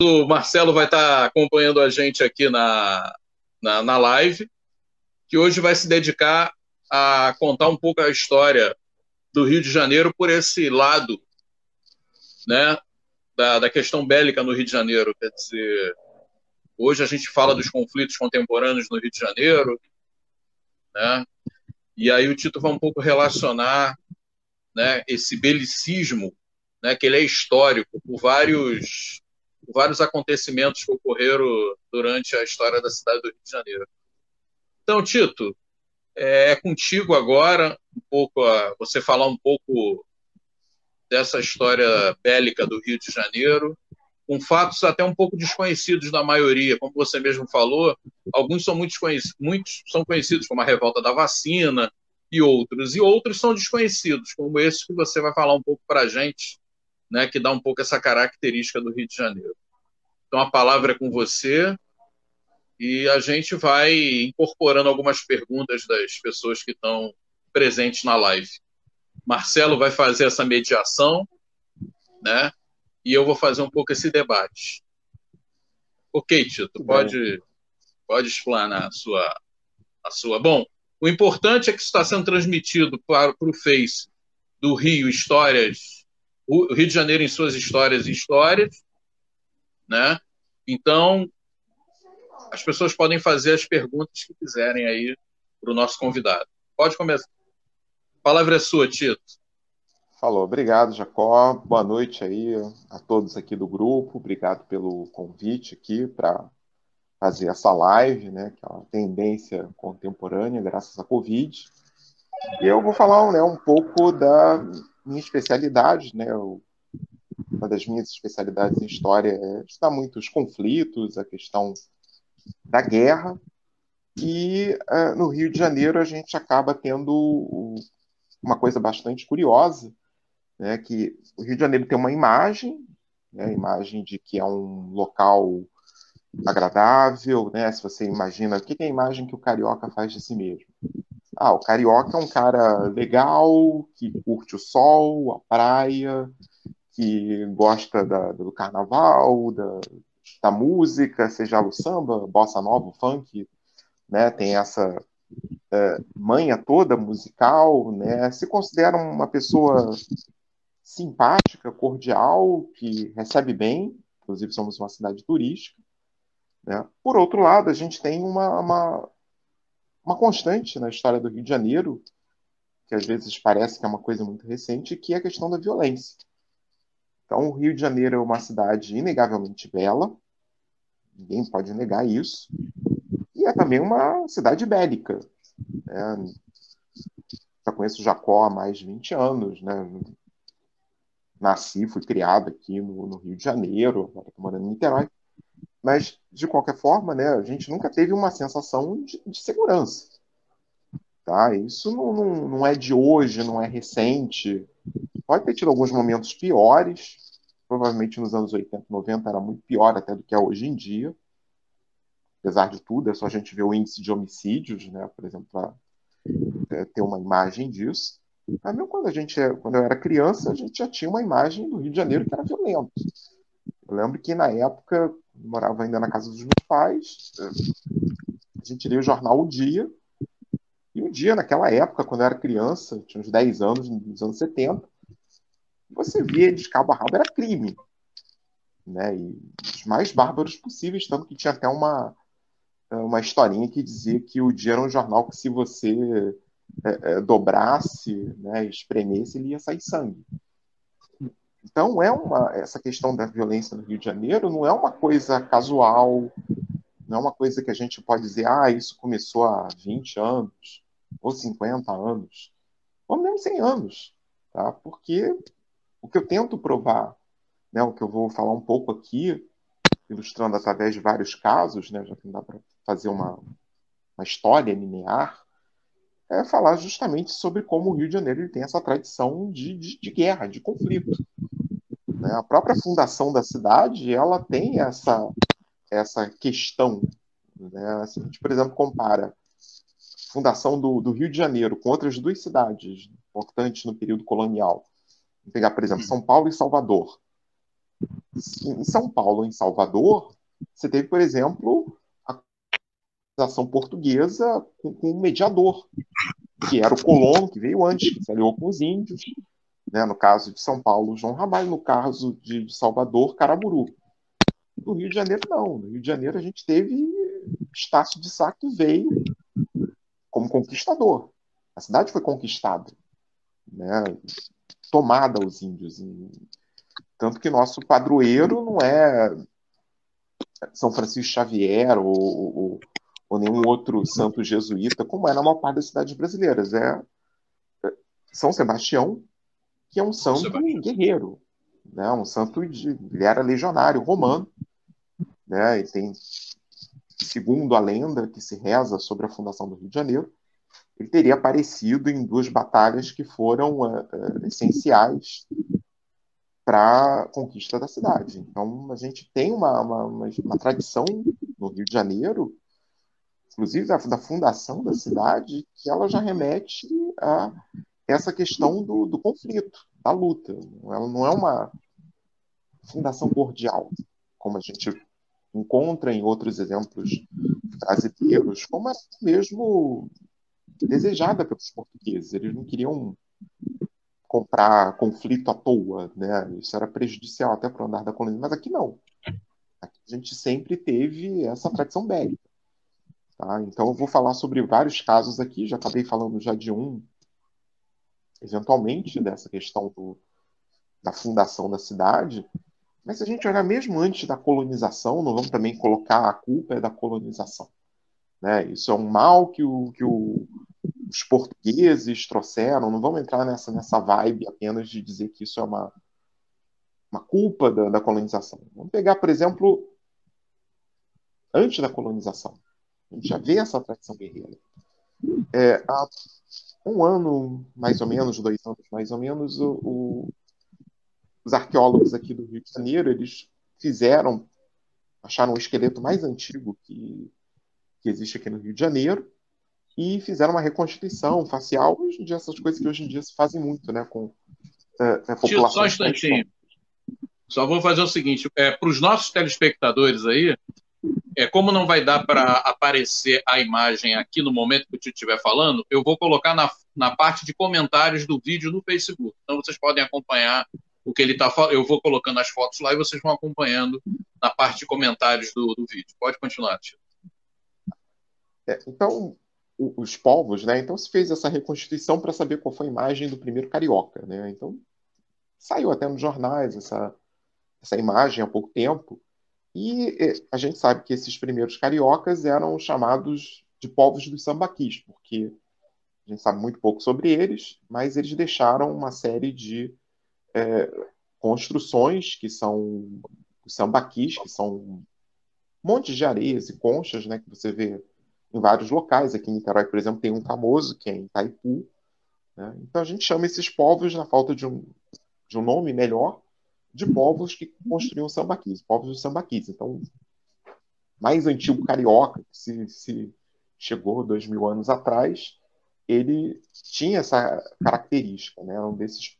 O Marcelo vai estar acompanhando a gente aqui na, na, na live, que hoje vai se dedicar a contar um pouco a história do Rio de Janeiro por esse lado né, da, da questão bélica no Rio de Janeiro. Quer dizer, hoje a gente fala dos conflitos contemporâneos no Rio de Janeiro, né, e aí o Tito vai um pouco relacionar né, esse belicismo, né, que ele é histórico, por vários vários acontecimentos que ocorreram durante a história da cidade do Rio de Janeiro. Então, Tito, é, é contigo agora um pouco a, você falar um pouco dessa história bélica do Rio de Janeiro, com fatos até um pouco desconhecidos da maioria, como você mesmo falou, alguns são muito muitos são conhecidos como a revolta da vacina e outros, e outros são desconhecidos, como esse que você vai falar um pouco para a gente, né, que dá um pouco essa característica do Rio de Janeiro. Então a palavra é com você e a gente vai incorporando algumas perguntas das pessoas que estão presentes na live. Marcelo vai fazer essa mediação, né? E eu vou fazer um pouco esse debate. Ok, Tito, pode, pode explanar a sua, a sua. Bom, o importante é que está sendo transmitido para, para o Face do Rio Histórias o Rio de Janeiro em suas histórias e histórias, né? Então, as pessoas podem fazer as perguntas que quiserem aí para o nosso convidado. Pode começar. A palavra é sua, Tito. Falou, obrigado, Jacó. Boa noite aí a todos aqui do grupo. Obrigado pelo convite aqui para fazer essa live, né, que é uma tendência contemporânea graças à Covid. E eu vou falar né, um pouco da minha especialidade, né? uma das minhas especialidades em história é estudar muito os conflitos, a questão da guerra. E uh, no Rio de Janeiro a gente acaba tendo uma coisa bastante curiosa, né, que o Rio de Janeiro tem uma imagem, né, a imagem de que é um local agradável, né, se você imagina, o que é a imagem que o carioca faz de si mesmo? Ah, o carioca é um cara legal, que curte o sol, a praia, que gosta da, do carnaval, da, da, música, seja o samba, bossa nova, funk, né? Tem essa é, manha toda musical, né? Se considera uma pessoa simpática, cordial, que recebe bem, inclusive somos uma cidade turística. Né? Por outro lado, a gente tem uma, uma uma constante na história do Rio de Janeiro, que às vezes parece que é uma coisa muito recente, que é a questão da violência. Então, o Rio de Janeiro é uma cidade inegavelmente bela, ninguém pode negar isso, e é também uma cidade bélica. Né? Já conheço Jacó há mais de 20 anos, né? nasci, fui criado aqui no, no Rio de Janeiro, agora estou morando em Niterói. Mas, de qualquer forma, né, a gente nunca teve uma sensação de, de segurança. Tá? Isso não, não, não, é de hoje, não é recente. Pode ter tido alguns momentos piores. Provavelmente nos anos 80, 90 era muito pior até do que é hoje em dia. Apesar de tudo, é só a gente ver o índice de homicídios, né, por exemplo, para é, ter uma imagem disso. Mas mesmo quando, a gente, quando eu era criança, a gente já tinha uma imagem do Rio de Janeiro que era violento. Eu lembro que na época morava ainda na casa dos meus pais. A gente lia o jornal O Dia. E o Dia, naquela época, quando eu era criança, tinha uns 10 anos, nos anos 70, você via de cabo a rabo era crime. Né? E os mais bárbaros possíveis, tanto que tinha até uma, uma historinha que dizia que o Dia era um jornal que se você é, é, dobrasse, né, espremesse, ele ia sair sangue. Então, é uma, essa questão da violência no Rio de Janeiro não é uma coisa casual, não é uma coisa que a gente pode dizer, ah, isso começou há 20 anos, ou 50 anos, ou mesmo 100 anos, tá? Porque o que eu tento provar, né, o que eu vou falar um pouco aqui, ilustrando através de vários casos, né, já que não dá para fazer uma, uma história linear, é falar justamente sobre como o Rio de Janeiro tem essa tradição de, de, de guerra, de conflito. Né? A própria fundação da cidade ela tem essa, essa questão. Né? Se a gente, por exemplo, compara a fundação do, do Rio de Janeiro com outras duas cidades importantes no período colonial, Vou pegar, por exemplo, São Paulo e Salvador. Em São Paulo, em Salvador, você teve, por exemplo, a colonização portuguesa com, com um mediador, que era o colono, que veio antes, que se aliou com os índios, né? no caso de São Paulo, João Ramalho, no caso de Salvador, Caraburu. No Rio de Janeiro, não. No Rio de Janeiro, a gente teve Estácio de Sá, que veio como conquistador. A cidade foi conquistada, né? tomada aos índios. Tanto que nosso padroeiro não é São Francisco Xavier ou, ou, ou nenhum outro santo jesuíta, como é na maior parte das cidades brasileiras. É São Sebastião, que é um santo guerreiro, né? um santo de, ele era legionário romano, né? E tem, segundo a lenda que se reza sobre a fundação do Rio de Janeiro, ele teria aparecido em duas batalhas que foram uh, uh, essenciais para a conquista da cidade. Então, a gente tem uma, uma, uma, uma tradição no Rio de Janeiro, inclusive da, da, fundação da cidade, que ela já remete a essa questão do, do conflito, da luta. Ela não é uma fundação cordial, como a gente encontra em outros exemplos brasileiros, como é mesmo desejada pelos portugueses. Eles não queriam comprar conflito à toa, né? Isso era prejudicial até para o andar da colônia, mas aqui não. Aqui a gente sempre teve essa tradição bélica. Tá? Então eu vou falar sobre vários casos aqui, já acabei falando já de um, eventualmente, dessa questão do, da fundação da cidade, mas se a gente olhar mesmo antes da colonização, não vamos também colocar a culpa é da colonização. Né? Isso é um mal que, o, que o, os portugueses trouxeram, não vamos entrar nessa, nessa vibe apenas de dizer que isso é uma, uma culpa da, da colonização. Vamos pegar, por exemplo, antes da colonização. A gente já vê essa tradição guerreira. É, há um ano, mais ou menos, dois anos mais ou menos, o, o, os arqueólogos aqui do Rio de Janeiro, eles fizeram, acharam o esqueleto mais antigo que, que existe aqui no Rio de Janeiro, e fizeram uma reconstituição facial, hoje em dia essas coisas que hoje em dia se fazem muito, né, com é, a população. Só um instantinho. Só vou fazer o seguinte, é, para os nossos telespectadores aí, é, como não vai dar para aparecer a imagem aqui no momento que eu estiver falando, eu vou colocar na, na parte de comentários do vídeo no Facebook. Então vocês podem acompanhar o que ele está falando. Eu vou colocando as fotos lá e vocês vão acompanhando na parte de comentários do, do vídeo. Pode continuar, tio. É, então, os povos, né? Então se fez essa reconstituição para saber qual foi a imagem do primeiro carioca, né? Então saiu até nos jornais essa, essa imagem há pouco tempo. E a gente sabe que esses primeiros cariocas eram chamados de povos dos sambaquis, porque a gente sabe muito pouco sobre eles, mas eles deixaram uma série de é, construções que são os sambaquis, que são montes de areias e conchas, né, que você vê em vários locais. Aqui em Niterói, por exemplo, tem um famoso, que é em Itaipu. Né? Então a gente chama esses povos, na falta de um, de um nome melhor, de povos que construíam sambaquis, povos dos sambaquis. Então, mais antigo carioca, que se, se chegou dois mil anos atrás, ele tinha essa característica, né? um desses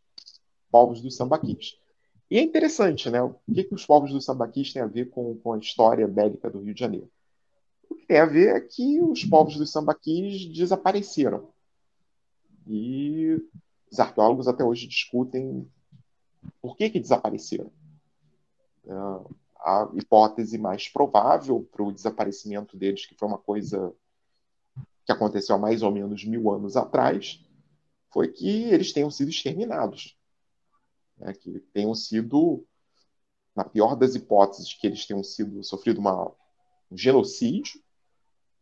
povos dos sambaquis. E é interessante, né? O que, que os povos dos sambaquis têm a ver com, com a história bélica do Rio de Janeiro? O que tem a ver é que os povos dos sambaquis desapareceram. E os arqueólogos até hoje discutem por que, que desapareceram. É, a hipótese mais provável para o desaparecimento deles, que foi uma coisa que aconteceu há mais ou menos mil anos atrás, foi que eles tenham sido exterminados. Né? Que tenham sido, na pior das hipóteses, que eles tenham sido sofrido uma, um genocídio,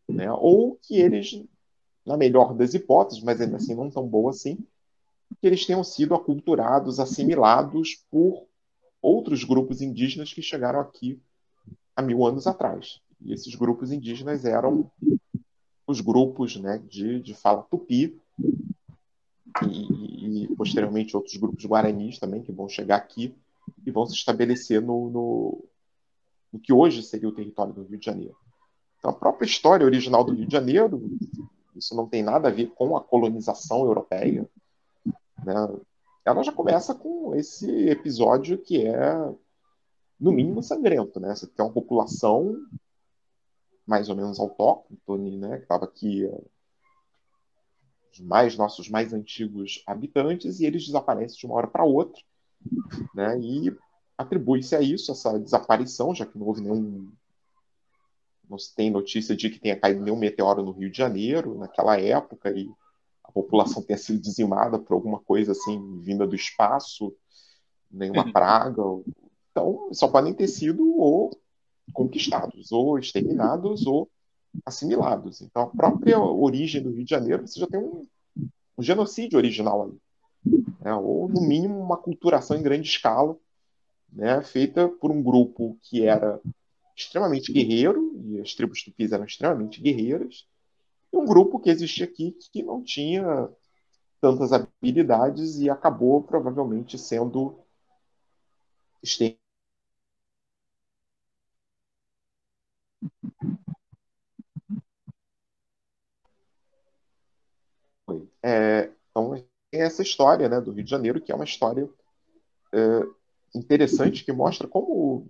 né? ou que eles, na melhor das hipóteses, mas ainda assim não tão boa assim, que eles tenham sido aculturados, assimilados por outros grupos indígenas que chegaram aqui há mil anos atrás. E esses grupos indígenas eram os grupos né, de, de fala tupi e, e, posteriormente outros grupos guaranis também que vão chegar aqui e vão se estabelecer no, no, no que hoje seria o território do Rio de Janeiro. Então, a própria história original do Rio de Janeiro, isso não tem nada a ver com a colonização europeia, né? ela já começa com esse episódio que é no mínimo sangrento, né? Você tem uma população mais ou menos autóctone, né? Que estava aqui os mais nossos mais antigos habitantes e eles desaparecem de uma hora para outra, né? E atribui-se a isso essa desaparição, já que não houve nenhum não se tem notícia de que tenha caído nenhum meteoro no Rio de Janeiro naquela época e a população tenha sido dizimada por alguma coisa assim vinda do espaço, nenhuma uhum. praga. Então, só podem ter sido ou conquistados, ou exterminados, ou assimilados. Então, a própria origem do Rio de Janeiro, você já tem um, um genocídio original ali. Né? Ou, no mínimo, uma culturação em grande escala, né? feita por um grupo que era extremamente guerreiro, e as tribos tupis eram extremamente guerreiras, um grupo que existia aqui que não tinha tantas habilidades e acabou provavelmente sendo. É, então, tem essa história né, do Rio de Janeiro, que é uma história é, interessante, que mostra como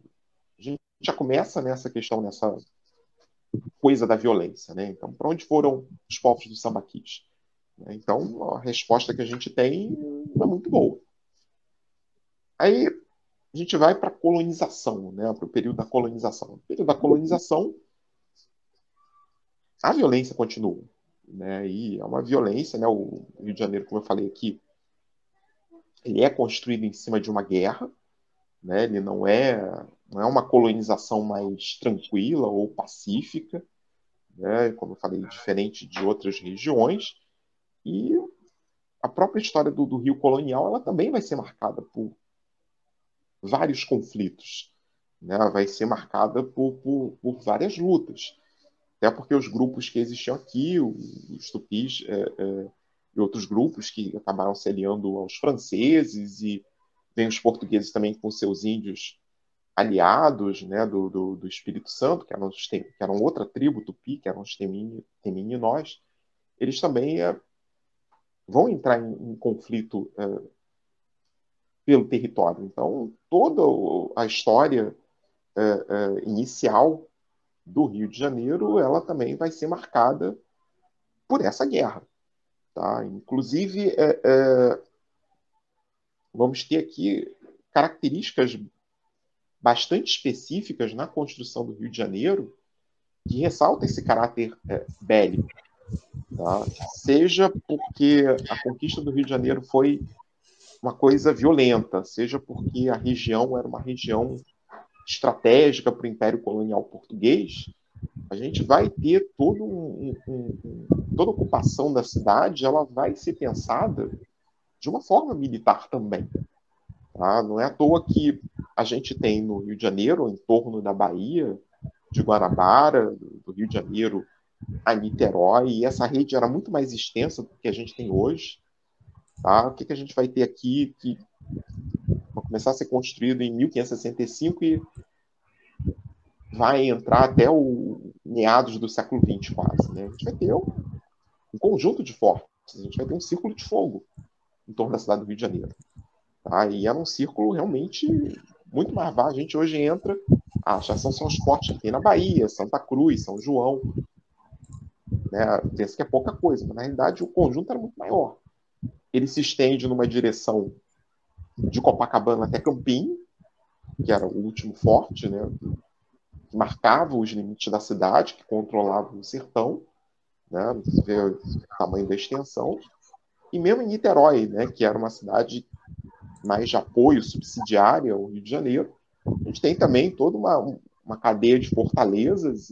a gente já começa nessa questão, nessa coisa da violência. Né? Então, para onde foram os povos do sambaquis? Né? Então, a resposta que a gente tem é muito boa. Aí a gente vai para a colonização, né? para o período da colonização. No período da colonização, a violência continua. Né? E é uma violência, né? o Rio de Janeiro, como eu falei aqui, ele é construído em cima de uma guerra, né? ele não é não é uma colonização mais tranquila ou pacífica, né? como eu falei, diferente de outras regiões. E a própria história do, do Rio colonial ela também vai ser marcada por vários conflitos, né? vai ser marcada por, por, por várias lutas. Até porque os grupos que existiam aqui, os tupis é, é, e outros grupos que acabaram se aliando aos franceses e vem os portugueses também com seus índios aliados né, do, do, do, Espírito Santo, que eram, que eram outra tribo tupi, que eram os nós, eles também é, vão entrar em, em conflito é, pelo território. Então, toda a história é, inicial do Rio de Janeiro, ela também vai ser marcada por essa guerra. Tá? Inclusive, vamos ter aqui características bastante específicas na construção do Rio de Janeiro que ressalta esse caráter é, bélico. Tá? Seja porque a conquista do Rio de Janeiro foi uma coisa violenta, seja porque a região era uma região estratégica para o Império Colonial Português, a gente vai ter todo um, um, um, toda a ocupação da cidade, ela vai ser pensada de uma forma militar também. Tá? Não é à toa que a gente tem no Rio de Janeiro, em torno da Bahia, de Guanabara, do Rio de Janeiro a Niterói, e essa rede era muito mais extensa do que a gente tem hoje. Tá? O que, que a gente vai ter aqui que vai começar a ser construído em 1565 e vai entrar até o meados do século XX quase. Né? A gente vai ter um, um conjunto de fortes, a gente vai ter um círculo de fogo em torno da cidade do Rio de Janeiro. Tá? E era um círculo realmente muito mais vasto. A gente hoje entra, já são, são os portos que tem na Bahia, Santa Cruz, São João. Né? Pensa que é pouca coisa, mas na realidade o conjunto era muito maior. Ele se estende numa direção de Copacabana até Campinho, que era o último forte, né? que marcava os limites da cidade, que controlava o sertão, né? Você vê o tamanho da extensão. E mesmo em Niterói, né? que era uma cidade mais de apoio subsidiária ao Rio de Janeiro, a gente tem também toda uma, uma cadeia de fortalezas,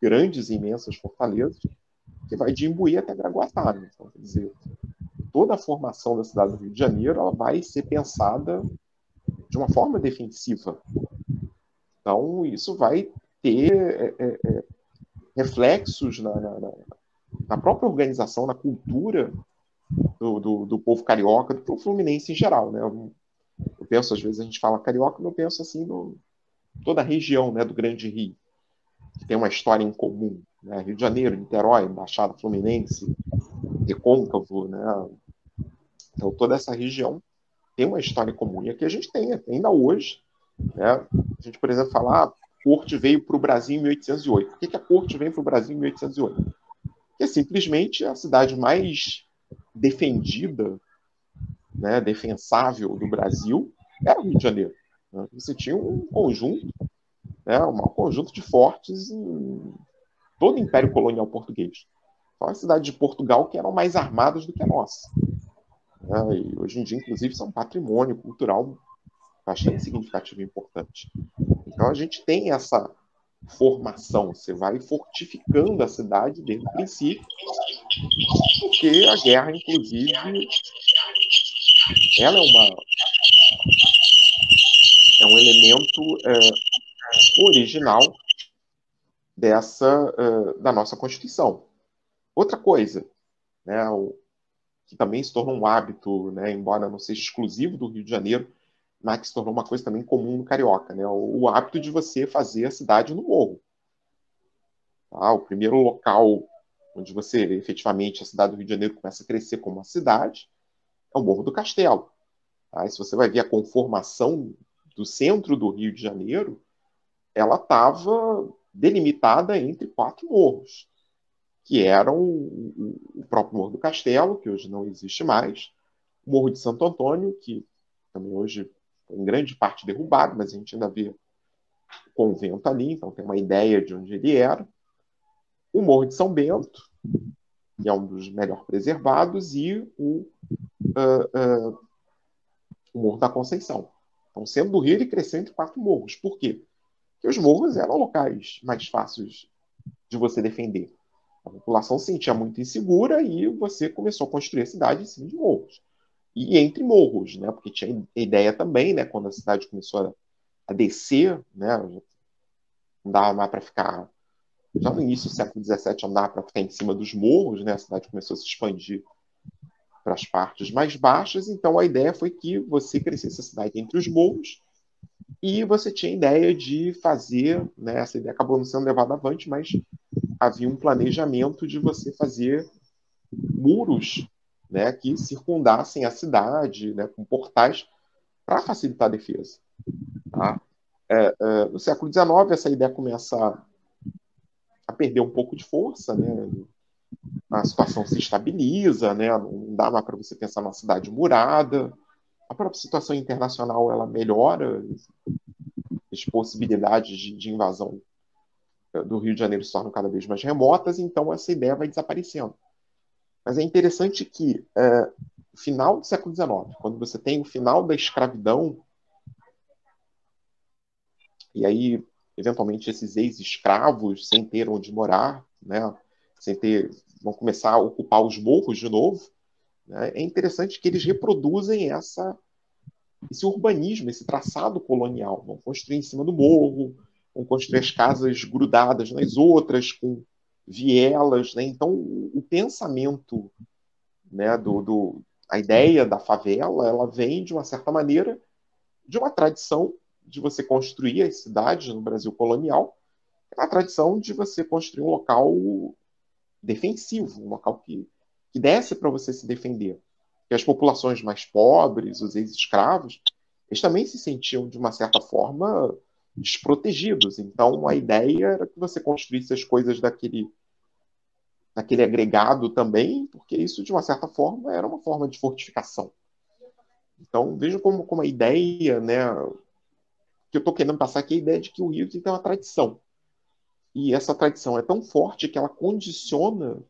grandes e imensas fortalezas, que vai de Imbuí até Graguatá. Né? Então, quer dizer, toda a formação da cidade do Rio de Janeiro ela vai ser pensada de uma forma defensiva. Então, isso vai ter é, é, é reflexos na, na, na, própria organização, na cultura do, do, do, povo carioca, do povo fluminense em geral, né? Eu, eu, penso, às vezes a gente fala carioca, eu penso assim no toda a região, né, do Grande Rio, que tem uma história em comum, né? Rio de Janeiro, Niterói, Baixada Fluminense, Recôncavo, né? Então toda essa região tem uma história comum e aqui a gente tem ainda hoje Né? A gente, por exemplo, fala, ah, corte veio para o Brasil em 1808. Por que, que a corte veio para o Brasil em 1808? Porque é simplesmente a cidade mais defendida, né, defensável do Brasil era o Rio de Janeiro. Né? Você tinha um conjunto, né, um conjunto de fortes em todo o Império Colonial Português. Só a cidade de Portugal que eram mais armadas do que a nossa. Né? E hoje em dia, inclusive, são patrimônio cultural bastante significativo e importante. Então a gente tem essa formação, você vai fortificando a cidade desde o princípio, porque a guerra, inclusive, ela é uma é um elemento é, original dessa é, da nossa Constituição. Outra coisa, né, o, que também se tornou um hábito, né, embora não seja exclusivo do Rio de Janeiro, mas que se tornou uma coisa também comum no carioca, né, o, o hábito de você fazer a cidade no morro. Tá? O primeiro local onde você efetivamente a cidade do Rio de Janeiro começa a crescer como uma cidade é o Morro do Castelo. Tá? Se você vai ver a conformação do centro do Rio de Janeiro, ela estava delimitada entre quatro morros que eram o próprio Morro do Castelo, que hoje não existe mais, o Morro de Santo Antônio, que também hoje em grande parte derrubado, mas a gente ainda vê o convento ali, então tem uma ideia de onde ele era, o Morro de São Bento, que é um dos melhor preservados, e o, uh, uh, o Morro da Conceição. Então, sendo do Rio, ele cresceu entre quatro morros. Por quê? Porque os morros eram locais mais fáceis de você defender. A população se sentia muito insegura e você começou a construir a cidade em cima de morros. E entre morros, né? Porque tinha ideia também, né? Quando a cidade começou a, a descer, né? Não dava mais para ficar. Já no início do século XVII, dava para ficar em cima dos morros, né? A cidade começou a se expandir para as partes mais baixas. Então a ideia foi que você crescesse a cidade entre os morros e você tinha a ideia de fazer, né, essa ideia acabou não sendo levada avante, mas havia um planejamento de você fazer muros né, que circundassem a cidade, né, com portais, para facilitar a defesa. Tá? É, é, no século XIX, essa ideia começa perder um pouco de força, né? a situação se estabiliza, né? não dá mais para você pensar numa cidade murada, a própria situação internacional ela melhora, as possibilidades de, de invasão do Rio de Janeiro se tornam cada vez mais remotas, então essa ideia vai desaparecendo. Mas é interessante que, é, final do século XIX, quando você tem o final da escravidão, e aí, eventualmente, esses ex-escravos, sem ter onde morar, né, sem ter, vão começar a ocupar os morros de novo, né, é interessante que eles reproduzem essa, esse urbanismo, esse traçado colonial. Vão construir em cima do morro, vão construir as casas grudadas nas outras, com vielas. Né? Então, o pensamento, né, do, do, a ideia da favela, ela vem, de uma certa maneira, de uma tradição de você construir as cidades no Brasil colonial, é a tradição de você construir um local defensivo, um local que, que desce para você se defender. E as populações mais pobres, os ex-escravos, eles também se sentiam, de uma certa forma, desprotegidos. Então, a ideia era que você construísse as coisas daquele, daquele agregado também, porque isso, de uma certa forma, era uma forma de fortificação. Então, veja como, como a ideia, né, que eu estou querendo passar aqui, é a ideia de que o Rio tem uma tradição. E essa tradição é tão forte que ela condiciona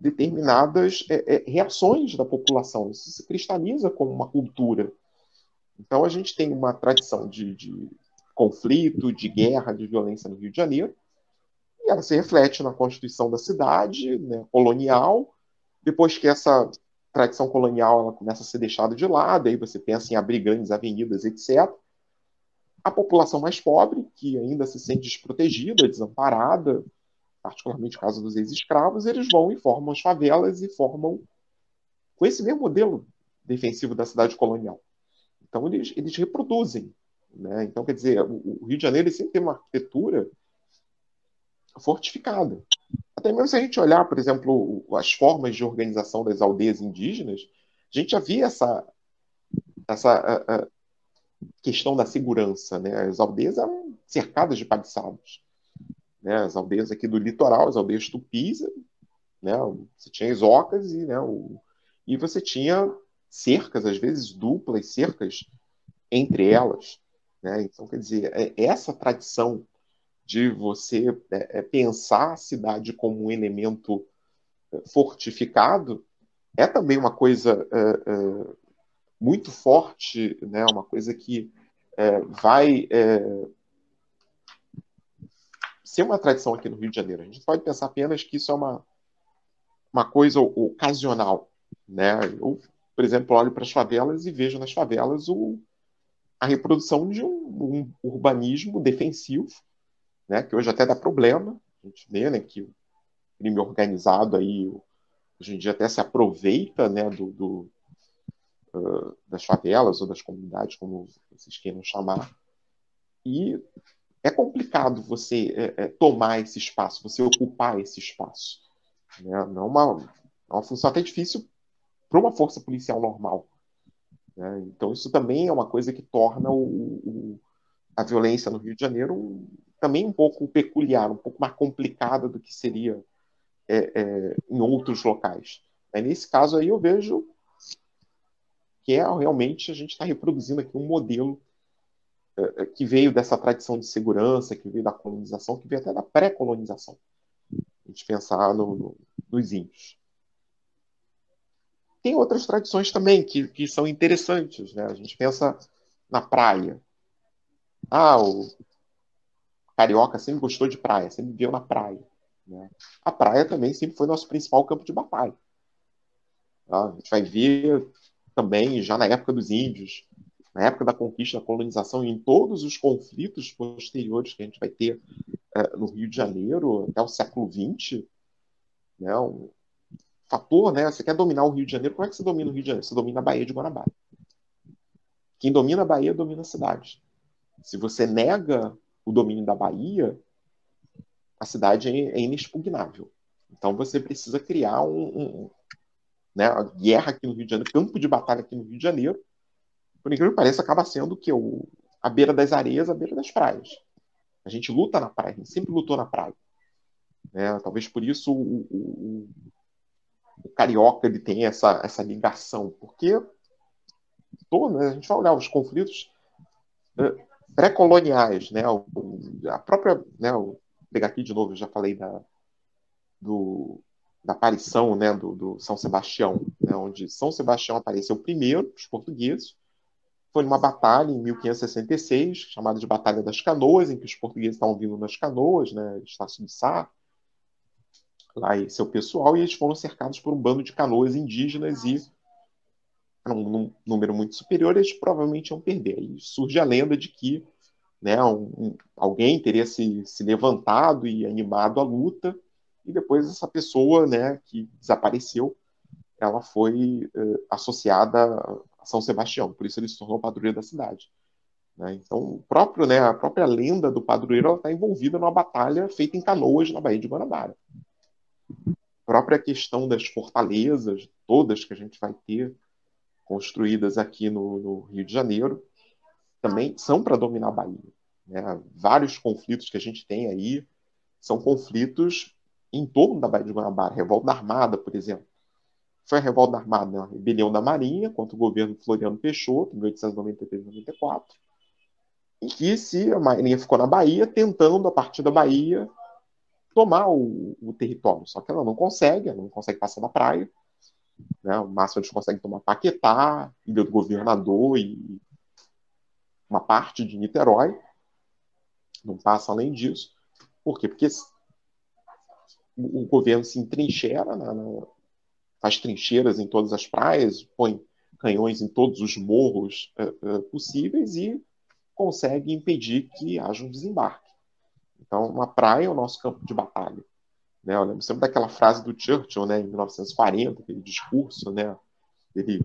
determinadas é, é, reações da população. Isso se cristaliza como uma cultura. Então, a gente tem uma tradição de, de conflito, de guerra, de violência no Rio de Janeiro, e ela se reflete na constituição da cidade, né, colonial. Depois que essa tradição colonial ela começa a ser deixada de lado, aí você pensa em abrir grandes avenidas, etc. A população mais pobre, que ainda se sente desprotegida, desamparada, particularmente o caso dos ex-escravos, eles vão e formam as favelas e formam com esse mesmo modelo defensivo da cidade colonial. Então, eles, eles reproduzem né? Então, quer dizer, o Rio de Janeiro sempre tem uma arquitetura fortificada. Até mesmo se a gente olhar, por exemplo, as formas de organização das aldeias indígenas, a gente já via essa, essa questão da segurança. Né? As aldeias eram cercadas de paliçados. Né? As aldeias aqui do litoral, as aldeias tupis, né? você tinha as ocas e, né, o, e você tinha cercas, às vezes duplas cercas entre elas. Né? Então, quer dizer, é, essa tradição de você é, é, pensar a cidade como um elemento fortificado é também uma coisa muito forte, né? uma coisa que vai ser uma tradição aqui no Rio de Janeiro. A gente pode pensar apenas que isso é uma, uma coisa ocasional. Né? Eu, por exemplo, olho para as favelas e vejo nas favelas o, a reprodução de um, um, urbanismo defensivo, né, que hoje até dá problema. A gente vê né, que o crime organizado aí, hoje em dia até se aproveita né, do, do uh, das favelas ou das comunidades, como vocês queiram chamar. E é complicado você é, é, tomar esse espaço, você ocupar esse espaço. Né? Não é uma, é uma função até difícil para uma força policial normal. Né? Então, isso também é uma coisa que torna o, o, a violência no Rio de Janeiro também um pouco peculiar, um pouco mais complicada do que seria é, é, em outros locais. Nesse caso aí, eu vejo que é realmente a gente está reproduzindo aqui um modelo é, é, que veio dessa tradição de segurança, que veio da colonização, que veio até da pré-colonização. A gente pensar no, no, nos índios tem outras tradições também que, que são interessantes. Né? A gente pensa na praia. Ah, o carioca sempre gostou de praia, sempre viveu na praia. Né? A praia também sempre foi nosso principal campo de batalha. Tá? A gente vai ver também, já na época dos índios, na época da conquista, da colonização, e em todos os conflitos posteriores que a gente vai ter é, no Rio de Janeiro, até o século XX, né, um, fator, né? Você quer dominar o Rio de Janeiro, como é que você domina o Rio de Janeiro? Você domina a Baía de Guanabara. Quem domina a Bahia domina a cidade. Se você nega o domínio da Bahia, a cidade é inexpugnável. Então você precisa criar um, um né, a guerra aqui no Rio de Janeiro, campo de batalha aqui no Rio de Janeiro, por incrível que pareça, acaba sendo que o, a beira das areias, a beira das praias. A gente luta na praia, a gente sempre lutou na praia. Né? Talvez por isso o, o, o carioca ele tem essa, essa ligação, porque todo, né, a gente vai olhar os conflitos né, pré-coloniais, né, a própria, né, vou pegar aqui de novo, eu já falei da, do, da aparição né, do, do São Sebastião, né, onde São Sebastião apareceu primeiro, os portugueses, foi numa batalha em 1566, chamada de Batalha das Canoas, em que os portugueses estavam vindo nas canoas, né, Estácio de Sá, lá e seu pessoal, e eles foram cercados por um bando de canoas indígenas e um, número muito superior, eles provavelmente iam perder. Aí surge a lenda de que né, um, um, alguém teria se, se levantado e animado a luta, e depois essa pessoa né, que desapareceu, ela foi uh, associada a São Sebastião, por isso ele se tornou padroeiro da cidade. Né? Então, o próprio, né, a própria lenda do padroeiro está envolvida numa batalha feita em canoas na Baía de Guanabara própria questão das fortalezas, todas que a gente vai ter construídas aqui no, no Rio de Janeiro, também são para dominar a Bahia. Né? Vários conflitos que a gente tem aí são conflitos em torno da Baía de Guanabara. Revolta da Armada, por exemplo. Foi a Revolta da Armada, né? a rebelião da Marinha contra o governo Floriano Peixoto, em 1893-94, em que se a Marinha ficou na Bahia, tentando, a partir da Bahia, tomar o, o, território. Só que ela não consegue, ela não consegue passar da praia. Né? O máximo eles conseguem tomar Paquetá, Ilha do Governador e uma parte de Niterói. Não passa além disso. Por quê? Porque o, governo se entrincheira, né? faz trincheiras em todas as praias, põe canhões em todos os morros uh, uh, possíveis e consegue impedir que haja um desembarque. Então, uma praia é o nosso campo de batalha. Né? Eu lembro sempre daquela frase do Churchill, né, em 1940, aquele discurso, né, ele,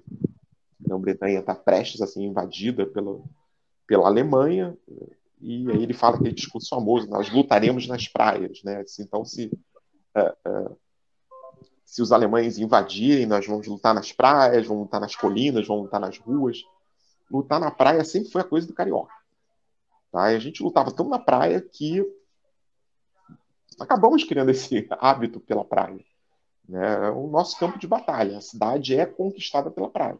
a Grã-Bretanha está prestes a ser invadida pela, pela Alemanha, e aí ele fala aquele discurso famoso, nós lutaremos nas praias, né? Então, se, uh, se os alemães invadirem, nós vamos lutar nas praias, vamos lutar nas colinas, vamos lutar nas ruas. lutar na praia sempre foi a coisa do carioca. Tá? E a gente lutava tão na praia que acabamos criando esse hábito pela praia. Né? O nosso campo de batalha. A cidade é conquistada pela praia.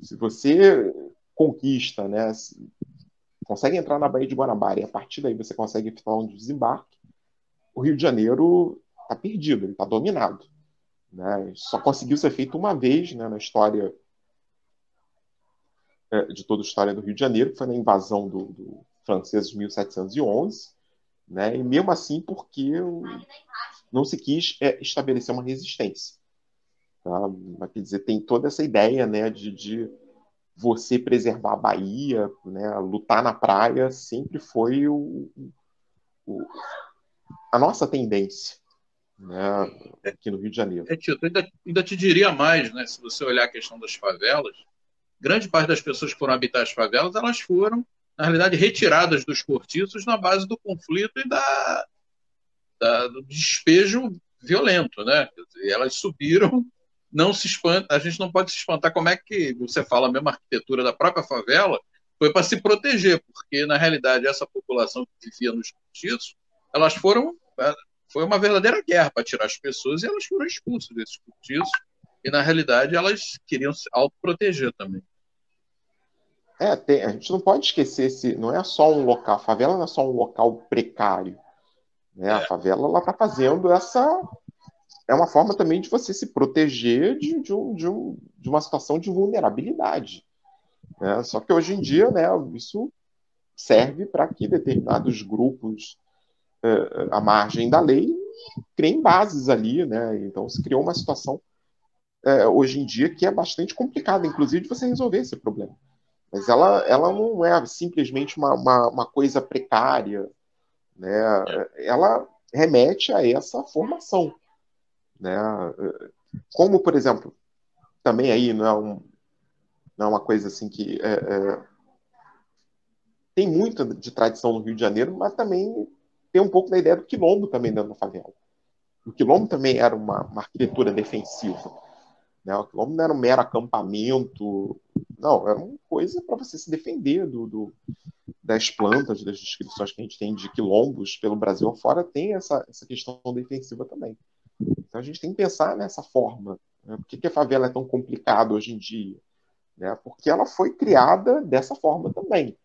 Se você conquista, né, consegue entrar na Baía de Guanabara e a partir daí você consegue efetuar um desembarque, o Rio de Janeiro está perdido, ele está dominado. Né? Só conseguiu ser feito uma vez né, na história é, de toda a história do Rio de Janeiro, que foi na invasão do, do francês de 1711, né? e mesmo assim porque não se quis é, estabelecer uma resistência. Tá? Quer dizer, tem toda essa ideia né, de, de você preservar a Bahia, né, lutar na praia, sempre foi o, o, a nossa tendência né, aqui no Rio de Janeiro. É, Tito, ainda, ainda te diria mais, né, se você olhar a questão das favelas, grande parte das pessoas que foram habitar as favelas, elas foram, na realidade, retiradas dos cortiços na base do conflito e da, da do despejo violento, né? Dizer, elas subiram não se espanta, a gente não pode se espantar como é que você fala a mesma arquitetura da própria favela foi para se proteger, porque na realidade essa população que vivia nos cortiços, elas foram é, foi uma verdadeira guerra para tirar as pessoas e elas foram expulsas desses cortiços e na realidade elas queriam se autoproteger também. É, tem, a gente não pode esquecer se não é só um local, a favela não é só um local precário, né? É. A favela ela está fazendo essa é uma forma também de você se proteger de, de, um, de, um, de uma situação de vulnerabilidade. Né? Só que hoje em dia, né, isso serve para que determinados grupos uh, à margem da lei criem bases ali, né? Então se criou uma situação uh, hoje em dia que é bastante complicada, inclusive, de você resolver esse problema. Mas ela, ela não é simplesmente uma, uma, uma coisa precária, né? Ela remete a essa formação. Né? Como, por exemplo, também aí não é, um, não é uma coisa assim que é, é, tem muito de tradição no Rio de Janeiro, mas também tem um pouco da ideia do quilombo também dentro da favela. O quilombo também era uma, uma arquitetura defensiva. Né? O quilombo não era um mero acampamento, não, era uma coisa para você se defender do, do, das plantas, das descrições que a gente tem de quilombos pelo Brasil afora, tem essa, essa questão defensiva também. Então a gente tem que pensar nessa forma. Né? Por que, que a favela é tão complicada hoje em dia? Né? Porque ela foi criada dessa forma também.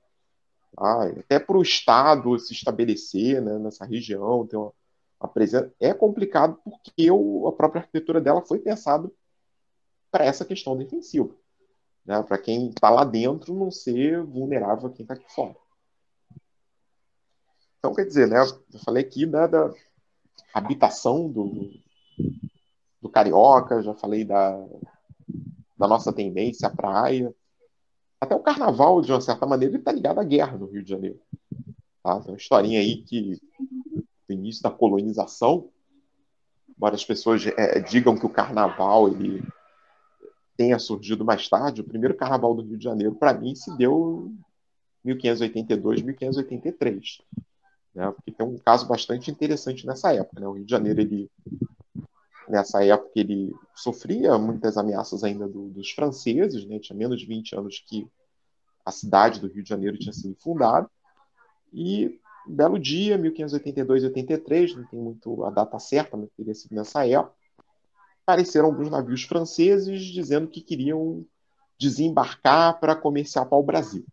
Até para o Estado se estabelecer né, nessa região, ter uma, uma presença, é complicado porque o, a própria arquitetura dela foi pensada para essa questão defensiva. Né? Para quem está lá dentro não ser vulnerável a quem está aqui fora. Então, quer dizer, né, eu falei aqui da, da habitação do, do carioca, já falei da, da nossa tendência à praia. Até o carnaval, de uma certa maneira, está ligado à guerra no Rio de Janeiro. Tá? Tem uma historinha aí que, no início da colonização, embora as pessoas é, digam que o carnaval ele tenha surgido mais tarde, o primeiro carnaval do Rio de Janeiro, para mim, se deu 1582, 1583. Né? Porque tem um caso bastante interessante nessa época. Né? O Rio de Janeiro ele nessa época ele sofria muitas ameaças ainda do, dos franceses, né? tinha menos de 20 anos que a cidade do Rio de Janeiro tinha sido fundada, e um belo dia, 1582 e 83, não tem muito a data certa, mas teria sido nessa época, apareceram alguns navios franceses dizendo que queriam desembarcar para comerciar para o Brasil.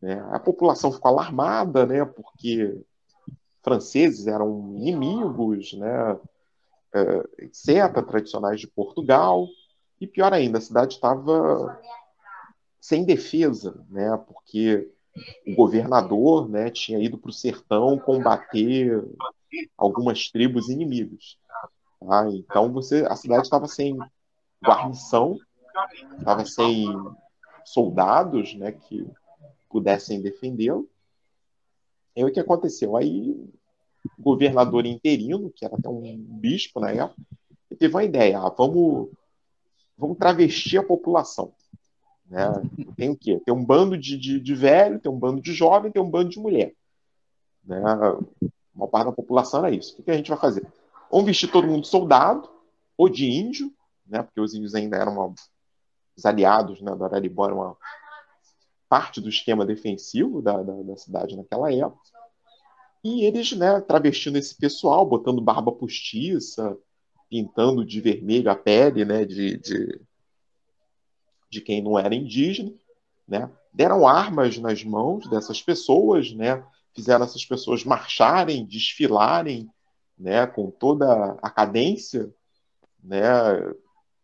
Né? A população ficou alarmada, né, porque franceses eram inimigos, né, é, etc., tradicionais de Portugal. E pior ainda, a cidade estava sem defesa, né, porque o governador né, tinha ido para o sertão combater algumas tribos inimigas. Tá? Então você, a cidade estava sem guarnição, estava sem soldados né, que pudessem defendê-lo. E o que aconteceu? Aí governador interino, que era até um bispo na época, teve uma ideia: ah, vamos, vamos travestir a população. Né? Tem o quê? Tem um bando de, de, de velho, tem um bando de jovem, tem um bando de mulher. Né? Uma parte da população era isso. O que a gente vai fazer? Vamos vestir todo mundo soldado ou de índio, né? porque os índios ainda eram uma, os aliados né, do Araribó, eram uma, parte do esquema defensivo da, da, da cidade naquela época. E eles, né, travestindo esse pessoal, botando barba postiça, pintando de vermelho a pele, né, de, de, de quem não era indígena, né, deram armas nas mãos dessas pessoas, né, fizeram essas pessoas marcharem, desfilarem, né, com toda a cadência, né,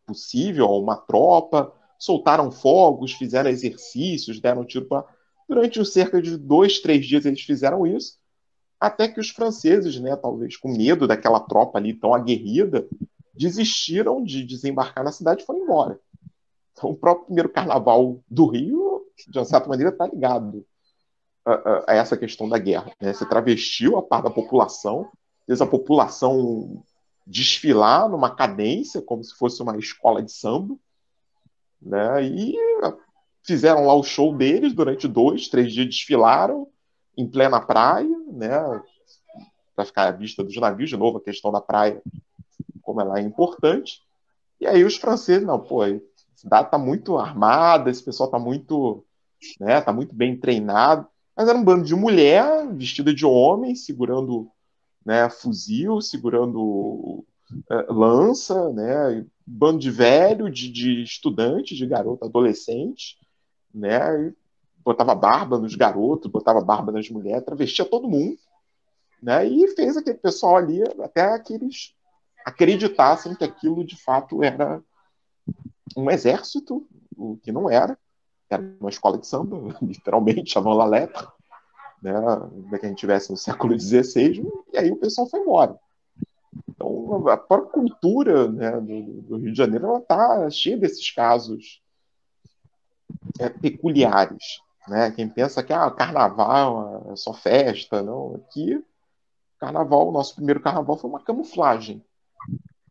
possível uma tropa, soltaram fogos, fizeram exercícios, deram tiro para. Durante cerca de dois, três dias eles fizeram isso, até que os franceses, né, talvez com medo daquela tropa ali tão aguerrida, desistiram de desembarcar na cidade e foram embora. Então, o próprio primeiro carnaval do Rio, de uma certa maneira, está ligado a, a, essa questão da guerra. Né? Você travestiu a parte da população, fez a população desfilar numa cadência, como se fosse uma escola de samba, né? E fizeram lá o show deles durante dois, três dias desfilaram em plena praia, né? Para ficar à vista dos navios, de novo a questão da praia, como ela é importante. E aí os franceses, não, pô, cidade está muito armada, esse pessoal está muito, né? Tá muito bem treinado. Mas era um bando de mulher vestida de homem, segurando né, fuzil, segurando é, lança, né, bando de velho, de, de estudante, de garoto, adolescente, né, botava barba nos garotos, botava barba nas mulheres, travestia todo mundo, né, e fez aquele pessoal ali até que eles acreditassem que aquilo de fato era um exército, o que não era, era uma escola de samba, literalmente, chamavam la letra, né, que a gente tivesse no século XVI, e aí o pessoal foi embora. Então, a própria cultura né, do, do, Rio de Janeiro está cheia desses casos é, peculiares. Né? Quem pensa que ah, carnaval é só festa, não. Aqui, carnaval, nosso primeiro carnaval foi uma camuflagem.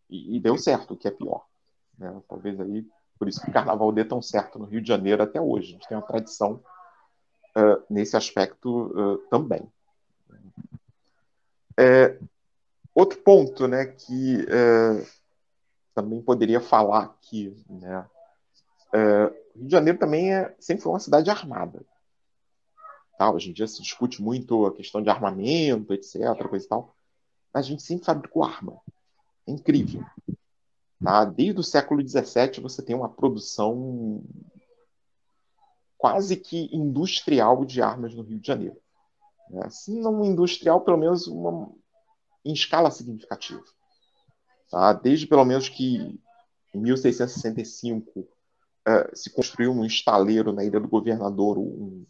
E, e deu certo, o que é pior. Né? Talvez aí, por isso que o carnaval dê tão certo no Rio de Janeiro até hoje. A gente tem uma tradição uh, nesse aspecto uh, também. É, outro ponto, né, que uh, também poderia falar aqui, né, Rio de Janeiro também é, sempre foi uma cidade armada. Tá? Hoje em dia se discute muito a questão de armamento, etc, coisa e tal. Mas a gente sempre fabricou arma. É incrível. Tá? Desde o século XVII você tem uma produção quase que industrial de armas no Rio de Janeiro. Né? Se não industrial, pelo menos uma, em escala significativa. Tá? Desde pelo menos que em 1665 uh, eh, se construiu um estaleiro na Ilha do Governador, um,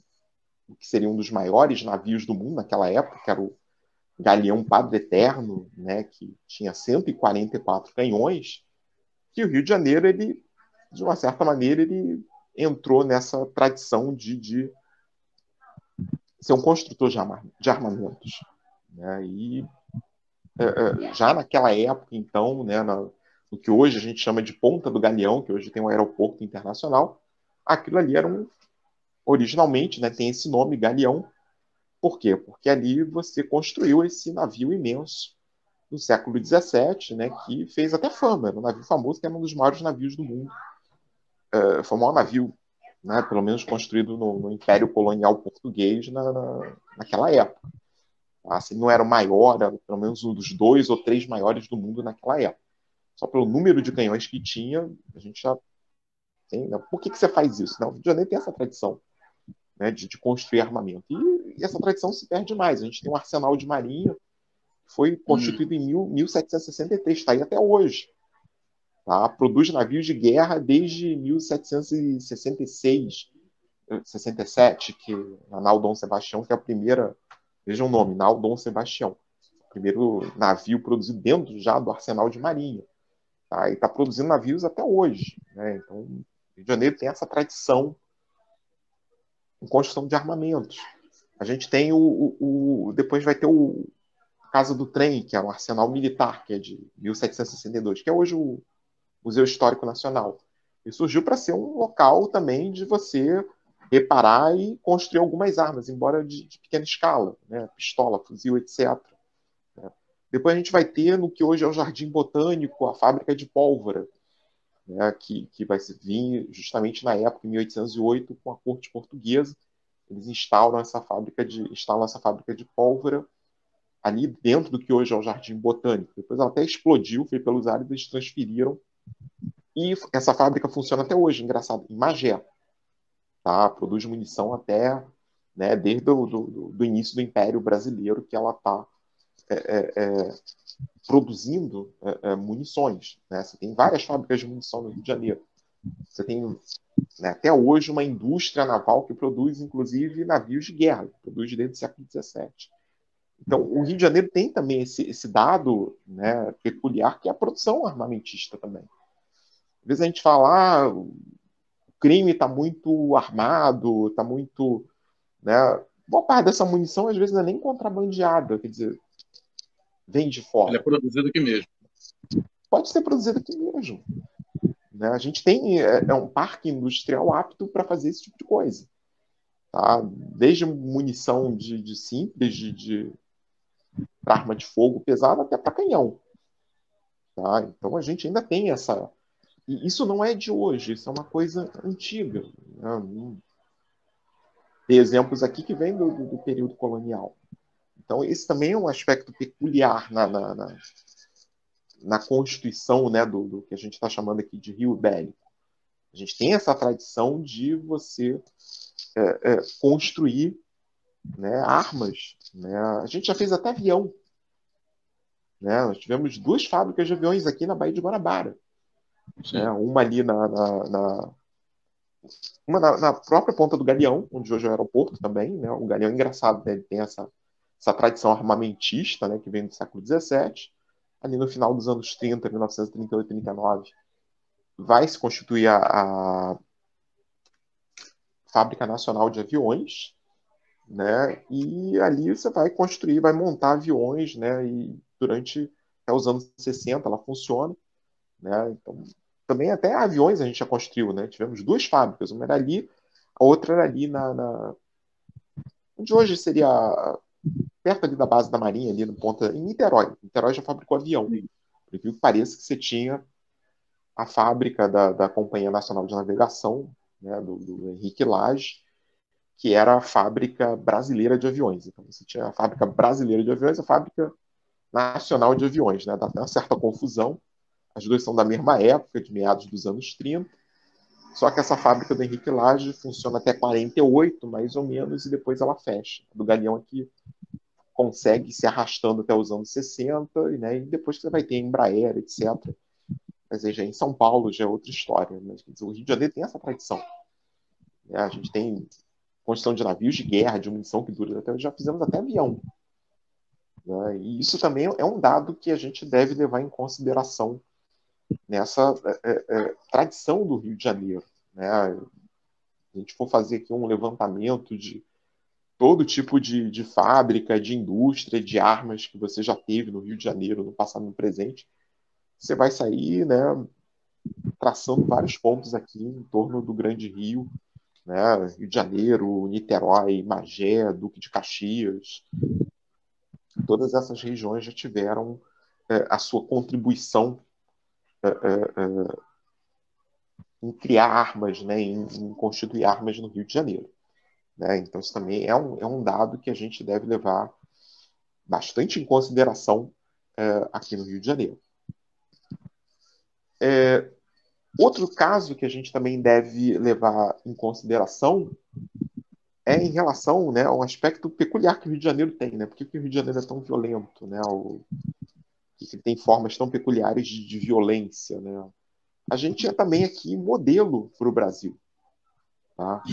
que seria um dos maiores navios do mundo naquela época, que era o Galeão Padre Eterno, né, que tinha 144 canhões, que o Rio de Janeiro, ele, de uma certa maneira, ele entrou nessa tradição de, de ser um construtor de, arma, de armamentos. Né? E é, é, já naquela época, então, né, na, que hoje a gente chama de Ponta do Galeão, que hoje tem um aeroporto internacional, aquilo ali era um. Originalmente, né, tem esse nome, Galeão. Por quê? Porque ali você construiu esse navio imenso do século XVII, né, que fez até fama. Era um navio famoso, que era um dos maiores navios do mundo uh, foi o maior navio, né, pelo menos construído no, no Império Colonial Português na, na, naquela época. Assim, não era o maior, era pelo menos um dos dois ou três maiores do mundo naquela época. Só pelo número de canhões que tinha, a gente já tem. Né? Por que, que você faz isso? Não, o Rio de Janeiro tem essa tradição né, de, de, construir armamento. E, e, essa tradição se perde mais. A gente tem um arsenal de marinha foi constituído hum. em mil, 1763, está aí até hoje. Tá? Produz navios de guerra desde 1766, 67, que na Nau Dom Sebastião, que é a primeira, veja o nome, Nau Dom Sebastião, o primeiro navio produzido dentro já do arsenal de marinha. Tá? E está produzindo navios até hoje. Né? Então, o Rio de Janeiro tem essa tradição em construção de armamentos. A gente tem o, o, o depois vai ter o Casa do Trem, que é um arsenal militar, que é de 1762, que é hoje o Museu Histórico Nacional. E surgiu para ser um local também de você reparar e construir algumas armas, embora de, de pequena escala, né? pistola, fuzil, etc. Né? Depois a gente vai ter no que hoje é o Jardim Botânico, a fábrica de pólvora, né, que, que vai vir justamente na época, em 1808, com a corte portuguesa. Eles essa fábrica de, instalam essa fábrica de pólvora ali dentro do que hoje é o Jardim Botânico. Depois ela até explodiu, foi pelos ares, eles transferiram. E essa fábrica funciona até hoje, engraçado, em Magé. Tá? Produz munição até né, desde o do, do, início do Império Brasileiro que ela está é, é, é, produzindo é, é, munições. Né? Você tem várias fábricas de munição no Rio de Janeiro. Você tem né, até hoje uma indústria naval que produz, inclusive, navios de guerra, produz desde o século XVII. Então, o Rio de Janeiro tem também esse, esse dado né, peculiar, que é a produção armamentista também. Às vezes a gente fala, ah, o crime está muito armado, está muito. Né, boa parte dessa munição, às vezes, não é nem contrabandeada, quer dizer, vem de fora. Ele é produzido aqui mesmo. Pode ser produzido aqui mesmo. Né? A gente tem é, é um parque industrial apto para fazer esse tipo de coisa. Tá? Desde munição de, de simples, de, de arma de fogo pesada, até para canhão. Tá? Então a gente ainda tem essa. E isso não é de hoje, isso é uma coisa antiga. Né? Tem exemplos aqui que vêm do, do, período colonial. Então, esse também é um aspecto peculiar na, na, na, na constituição né, do, do, que a gente está chamando aqui de Rio Bélico. A gente tem essa tradição de você é, é, construir né, armas. Né? A gente já fez até avião. Né? Nós tivemos duas fábricas de aviões aqui na Baía de Guanabara. Né? Uma ali na, na, na uma na, na, própria ponta do Galeão, onde hoje é o aeroporto também. Né? O Galeão é engraçado, né? ele tem essa, essa tradição armamentista né? que vem do século XVII. Ali no final dos anos 30, 1938 e 39, vai se constituir a, a Fábrica Nacional de Aviões, né? E ali você vai construir, vai montar aviões, né? E durante até os anos 60 ela funciona, né? Então, também até aviões a gente já construiu, né? Tivemos duas fábricas, uma era ali, a outra era ali na, na... onde hoje seria perto ali da base da Marinha, ali no ponta, em Niterói. Niterói já fabricou avião. Por que pareça que você tinha a fábrica da, da Companhia Nacional de Navegação, né, do, do Henrique Lage, que era a fábrica brasileira de aviões. Então você tinha a fábrica brasileira de aviões a fábrica nacional de aviões, né? Dá até uma certa confusão. As duas são da mesma época, de meados dos anos 30. Só que essa fábrica do Henrique Lage funciona até 48, mais ou menos, e depois ela fecha. Do Galeão aqui consegue se arrastando até os anos 60, né? e depois você vai ter Embraer, etc. Mas aí já em São Paulo já é outra história. Mas dizer, o Rio de Janeiro tem essa tradição. É, a gente tem construção de navios de guerra, de munição que dura até já fizemos até avião. Né? E isso também é um dado que a gente deve levar em consideração nessa é, é, é tradição do Rio de Janeiro. Né? A gente for fazer aqui um levantamento de todo tipo de, de fábrica, de indústria, de armas que você já teve no Rio de Janeiro, no passado e no presente, você vai sair né, traçando vários pontos aqui em torno do Grande Rio, né? Rio de Janeiro, Niterói, Magé, Duque de Caxias. Todas essas regiões já tiveram é, a sua contribuição é, é, é, em criar armas, né? Em, em, constituir armas no Rio de Janeiro. Né? Então, isso também é um, é um dado que a gente deve levar bastante em consideração é, aqui no Rio de Janeiro. É, Outro caso que a gente também deve levar em consideração é em relação né, ao aspecto peculiar que o Rio de Janeiro tem. Né? Por que, o Rio de Janeiro é tão violento? Né? O, que tem formas tão peculiares de, de violência. Né? A gente é também aqui modelo para o Brasil. Tá?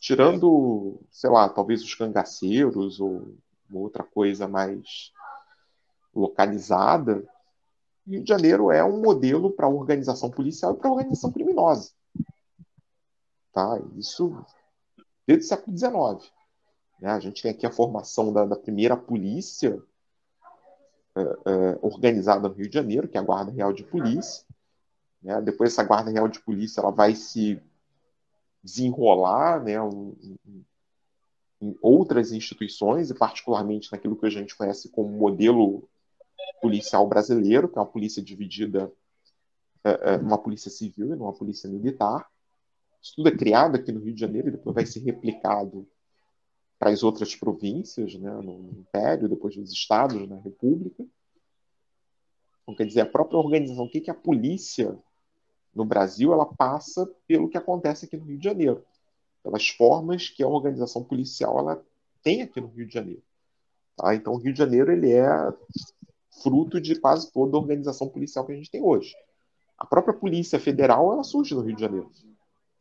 Tirando, sei lá, talvez os cangaceiros ou outra coisa mais localizada, Rio de Janeiro é um modelo para organização policial e para organização criminosa. Tá? Isso desde o século XIX. Né? A gente tem aqui a formação da, da primeira polícia é, é, organizada no Rio de Janeiro, que é a Guarda Real de Polícia. Né? Depois essa Guarda Real de Polícia ela vai se desenrolar né, um, um, em outras instituições, e particularmente naquilo que a gente conhece como modelo policial brasileiro, que é uma polícia dividida é, é, numa polícia civil e numa polícia militar. Isso tudo é criado aqui no Rio de Janeiro e depois vai ser replicado para as outras províncias, né, no Império, depois nos estados, na República. Então, quer dizer, a própria organização, o que, que a polícia no Brasil, ela passa pelo que acontece aqui no Rio de Janeiro, pelas formas que a organização policial ela tem aqui no Rio de Janeiro. Tá? Então, o Rio de Janeiro ele é fruto de quase toda a organização policial que a gente tem hoje. A própria Polícia Federal ela surge no Rio de Janeiro.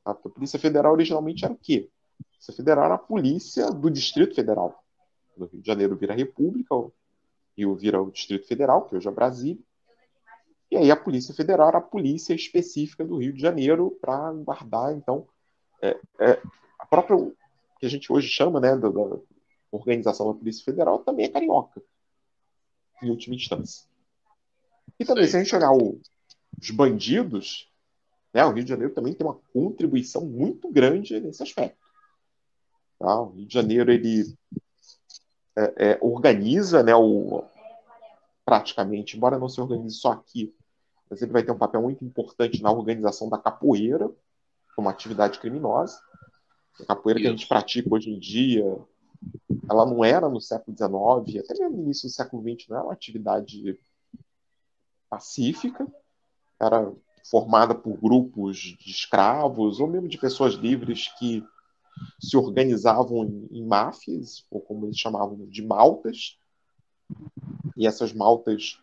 A Polícia Federal originalmente era o quê? A Polícia Federal era a polícia do Distrito Federal. No Rio de Janeiro vira República, o vira o Distrito Federal, que hoje é Brasília. E aí a Polícia Federal era a polícia específica do Rio de Janeiro para guardar, então, é, é, a própria que a gente hoje chama, né, da, da organização da Polícia Federal também é carioca, em última instância. E também, Sim. se a gente olhar o, os bandidos, né, o Rio de Janeiro também tem uma contribuição muito grande nesse aspecto. Tá? O Rio de Janeiro ele é, é, organiza, né, o, praticamente, embora não se organize só aqui, mas ele vai ter um papel muito importante na organização da capoeira, como atividade criminosa. A capoeira Isso. que a gente pratica hoje em dia, ela não era no século XIX, até mesmo no início do século XX, não era uma atividade pacífica, era formada por grupos de escravos ou mesmo de pessoas livres que se organizavam em, em máfias, ou como eles chamavam de maltas, e essas maltas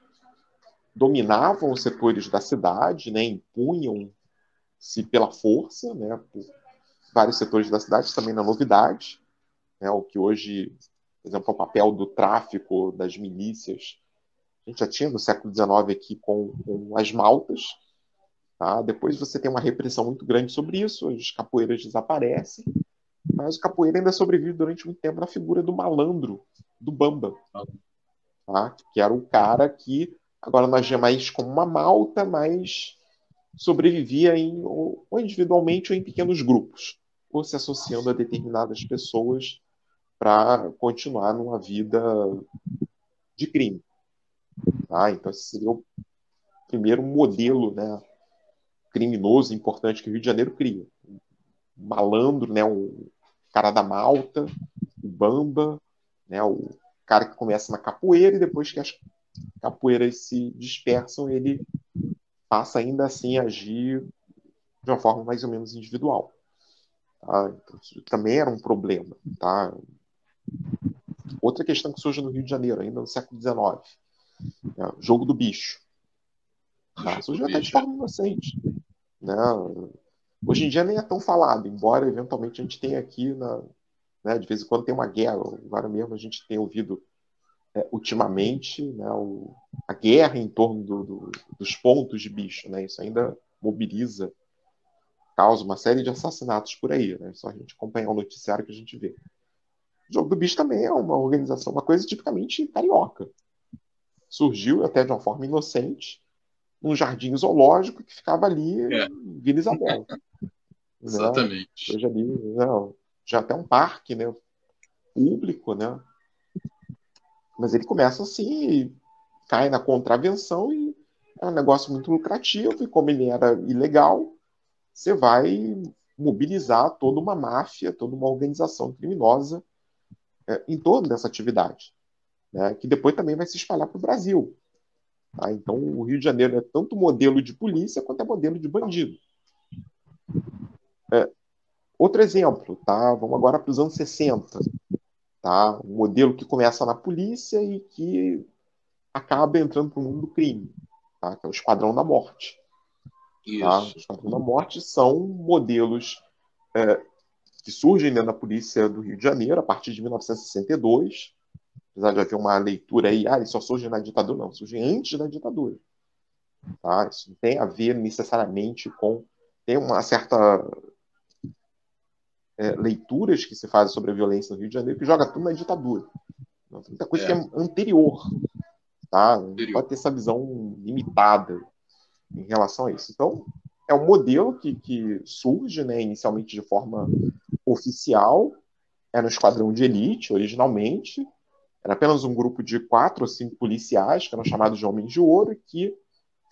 dominavam os setores da cidade, né, impunham-se pela força, né, por vários setores da cidade, também na novidade, né, o que hoje, por exemplo, é o papel do tráfico, das milícias, a gente já tinha no século XIX aqui com, com as maltas, tá? depois você tem uma repressão muito grande sobre isso, as capoeiras desaparecem, mas o capoeira ainda sobrevive durante muito tempo na figura do malandro, do bamba, tá? que era o cara que agora nós vemos mais como uma malta, mas sobrevivia em, ou individualmente ou em pequenos grupos, ou se associando a determinadas pessoas para continuar numa vida de crime. Tá? Então, esse seria o primeiro modelo né, criminoso importante que o Rio de Janeiro cria. O malandro, né, o cara da malta, o bamba, né, o cara que começa na capoeira e depois que as capoeiras se dispersam, ele passa ainda assim a agir de uma forma mais ou menos individual. Tá? Então, isso também era um problema. Tá? Outra questão que surge no Rio de Janeiro, ainda no século XIX, é o jogo do bicho. Tá? Surgiu até de forma inocente. Né? Hoje em dia nem é tão falado, embora eventualmente a gente tenha aqui, na, né, de vez em quando tem uma guerra, agora mesmo a gente tem ouvido é, ultimamente né, o, a guerra em torno do, do, dos pontos de bicho. Né, isso ainda mobiliza, causa uma série de assassinatos por aí. Né, só a gente acompanhar o noticiário que a gente vê. O Jogo do Bicho também é uma organização, uma coisa tipicamente carioca. Surgiu até de uma forma inocente, num jardim zoológico que ficava ali é. em Vila Isabel. Exatamente. Né? Hoje ali, né? já até um parque né? público, né? Mas ele começa assim, cai na contravenção e é um negócio muito lucrativo, e como ele era ilegal, você vai mobilizar toda uma máfia, toda uma organização criminosa é, em torno dessa atividade, né, que depois também vai se espalhar para o Brasil. Tá? Então, o Rio de Janeiro é tanto modelo de polícia quanto é modelo de bandido. É, outro exemplo, tá? vamos agora para os anos 60 tá? Um modelo que começa na polícia e que acaba entrando para o mundo do crime, tá? Que é o Esquadrão da Morte. Tá? O Esquadrão da Morte são modelos é, que surgem dentro da polícia do Rio de Janeiro a partir de 1962. Apesar de haver uma leitura aí, ah, isso só surge na ditadura, não, surge antes da ditadura. Tá? Isso não tem a ver necessariamente com. Tem uma certa é, leituras que se fazem sobre a violência no Rio de Janeiro que joga tudo na ditadura. Então, muita coisa é. que é anterior. Tá? Anterior. Pode ter essa visão limitada em relação a isso. Então, é um modelo que, que surge né, inicialmente de forma oficial, era um esquadrão de elite originalmente, era apenas um grupo de quatro ou cinco policiais, que eram chamados de Homens de Ouro, que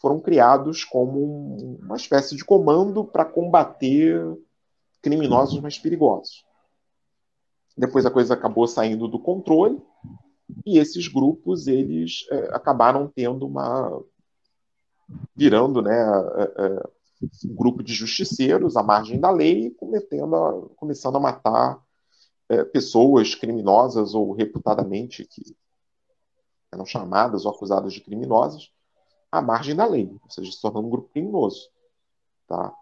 foram criados como uma espécie de comando para combater criminosos mais perigosos. Depois a coisa acabou saindo do controle e esses grupos eles é, acabaram tendo uma virando, né, é, um grupo de justiceiros à margem da lei, cometendo a, começando a matar é, pessoas criminosas ou reputadamente que eram chamadas ou acusadas de criminosas à margem da lei, ou seja, se tornando um grupo criminoso, tá?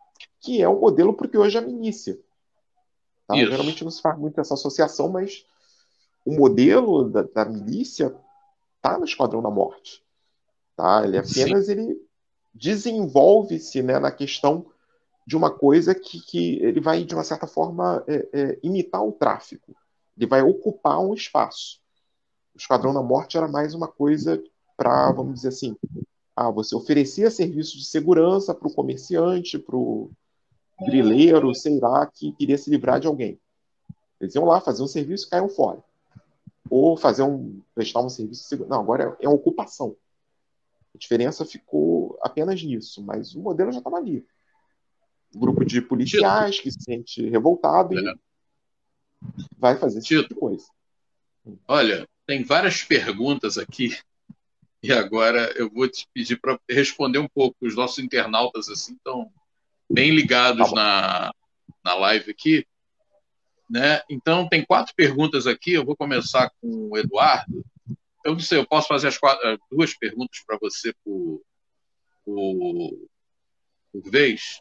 Que é o um modelo porque hoje é a milícia. Tá? Geralmente não se faz muito essa associação, mas o modelo da, da milícia está no Esquadrão da Morte. Tá? Ele apenas Sim. ele desenvolve-se né, na questão de uma coisa que, que ele vai, de uma certa forma, é, é, imitar o tráfico. Ele vai ocupar um espaço. O Esquadrão da Morte era mais uma coisa para, vamos dizer assim, ah, você oferecia serviço de segurança para o comerciante, para o grileiro, sei lá, que queria se livrar de alguém. Eles iam lá fazer um serviço e caíam fora. Ou fazer um, prestar um serviço de segurança. Não, agora é, é uma ocupação. A diferença ficou apenas nisso, mas o modelo já estava ali. Um grupo de policiais que se sente revoltado e é. vai fazer esse tipo de coisa. Olha, tem várias perguntas aqui e agora eu vou te pedir para responder um pouco. Os nossos internautas assim estão bem ligados tá na, na live aqui. Né? Então, tem quatro perguntas aqui. Eu vou começar com o Eduardo eu não sei, eu posso fazer as quatro, duas perguntas para você por, por, por vez.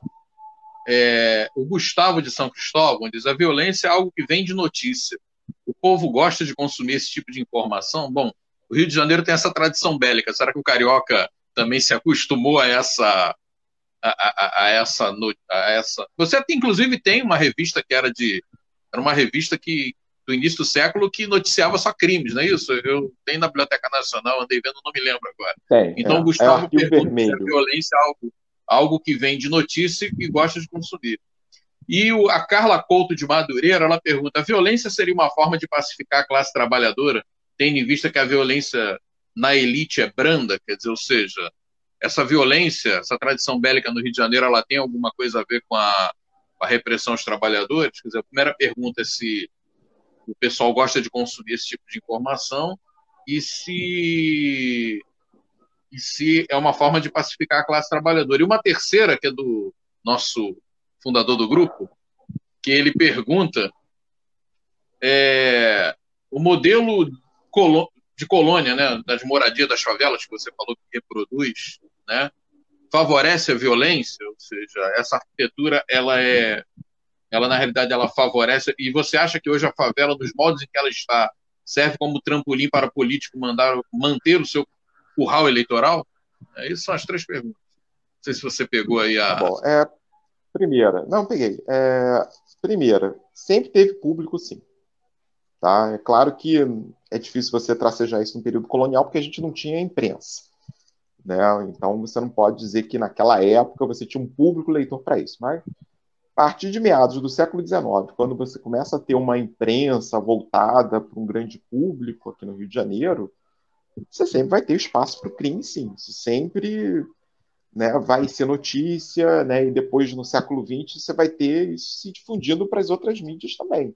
É, o Gustavo de São Cristóvão diz: a violência é algo que vem de notícia. O povo gosta de consumir esse tipo de informação. Bom, o Rio de Janeiro tem essa tradição bélica. Será que o carioca também se acostumou a essa a, a, a essa a essa? Você inclusive tem uma revista que era de era uma revista que do início do século que noticiava só crimes, não é isso? Eu tenho na Biblioteca Nacional, andei vendo, não me lembro agora. Tem, então, é, Gustavo é pergunta se a violência é algo, algo que vem de notícia e que gosta de consumir. E o, a Carla Couto de Madureira, ela pergunta, a violência seria uma forma de pacificar a classe trabalhadora, tendo em vista que a violência na elite é branda, quer dizer, ou seja, essa violência, essa tradição bélica no Rio de Janeiro, ela tem alguma coisa a ver com a, com a repressão aos trabalhadores? Quer dizer, a primeira pergunta é se o pessoal gosta de consumir esse tipo de informação e se e se é uma forma de pacificar a classe trabalhadora. E uma terceira, que é do nosso fundador do grupo, que ele pergunta é, o modelo de colônia, né, das moradias das favelas que você falou que reproduz, né, favorece a violência, ou seja, essa arquitetura ela é ela na realidade ela favorece. E você acha que hoje a favela, dos modos em que ela está, serve como trampolim para político mandar, manter o seu curral eleitoral? É, essas são as três perguntas. Não sei se você pegou aí a. Tá bom, é, primeira, não peguei. É, primeira, sempre teve público, sim. Tá? É claro que é difícil você tracejar isso no período colonial porque a gente não tinha imprensa. Né? Então você não pode dizer que naquela época você tinha um público leitor para isso. Mas a partir de meados do século XIX, quando você começa a ter uma imprensa voltada para um grande público aqui no Rio de Janeiro, você sempre vai ter espaço para o crime, sim. Sempre né, vai ser notícia, né, e depois no século XX você vai ter isso se difundindo para as outras mídias também.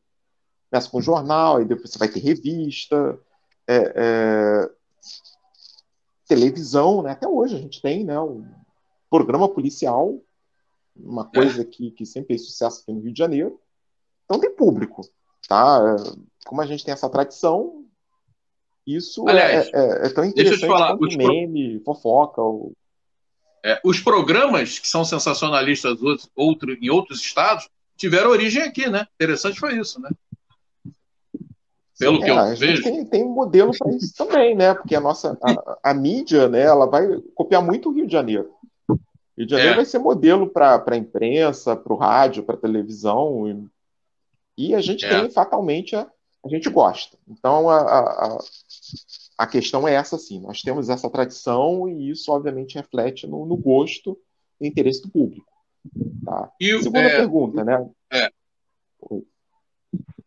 Começa com jornal, aí depois você vai ter revista, é, é, televisão, né? até hoje a gente tem né, um programa policial uma coisa é. que, que sempre fez sucesso aqui no Rio de Janeiro. Então tem público, tá? Como a gente tem essa tradição, isso é, Aliás, é, é, é, tão interessante falar, quanto meme, pro... fofoca. Ou... É, os programas que são sensacionalistas outro, em outros estados tiveram origem aqui, né? Interessante foi isso, né? Pelo Sim, que eu vejo. Tem, tem um modelo para isso também, né? Porque a nossa a, a, mídia, né? Ela vai copiar muito o Rio de Janeiro. Rio de Janeiro é. vai ser modelo para a imprensa, para o rádio, para a televisão. E, e, a gente é. tem, fatalmente, a, a gente gosta. Então, a, a, a, questão é essa, sim. Nós temos essa tradição e isso, obviamente, reflete no, no gosto e interesse do público. Tá? E, Segunda é, pergunta, né? É.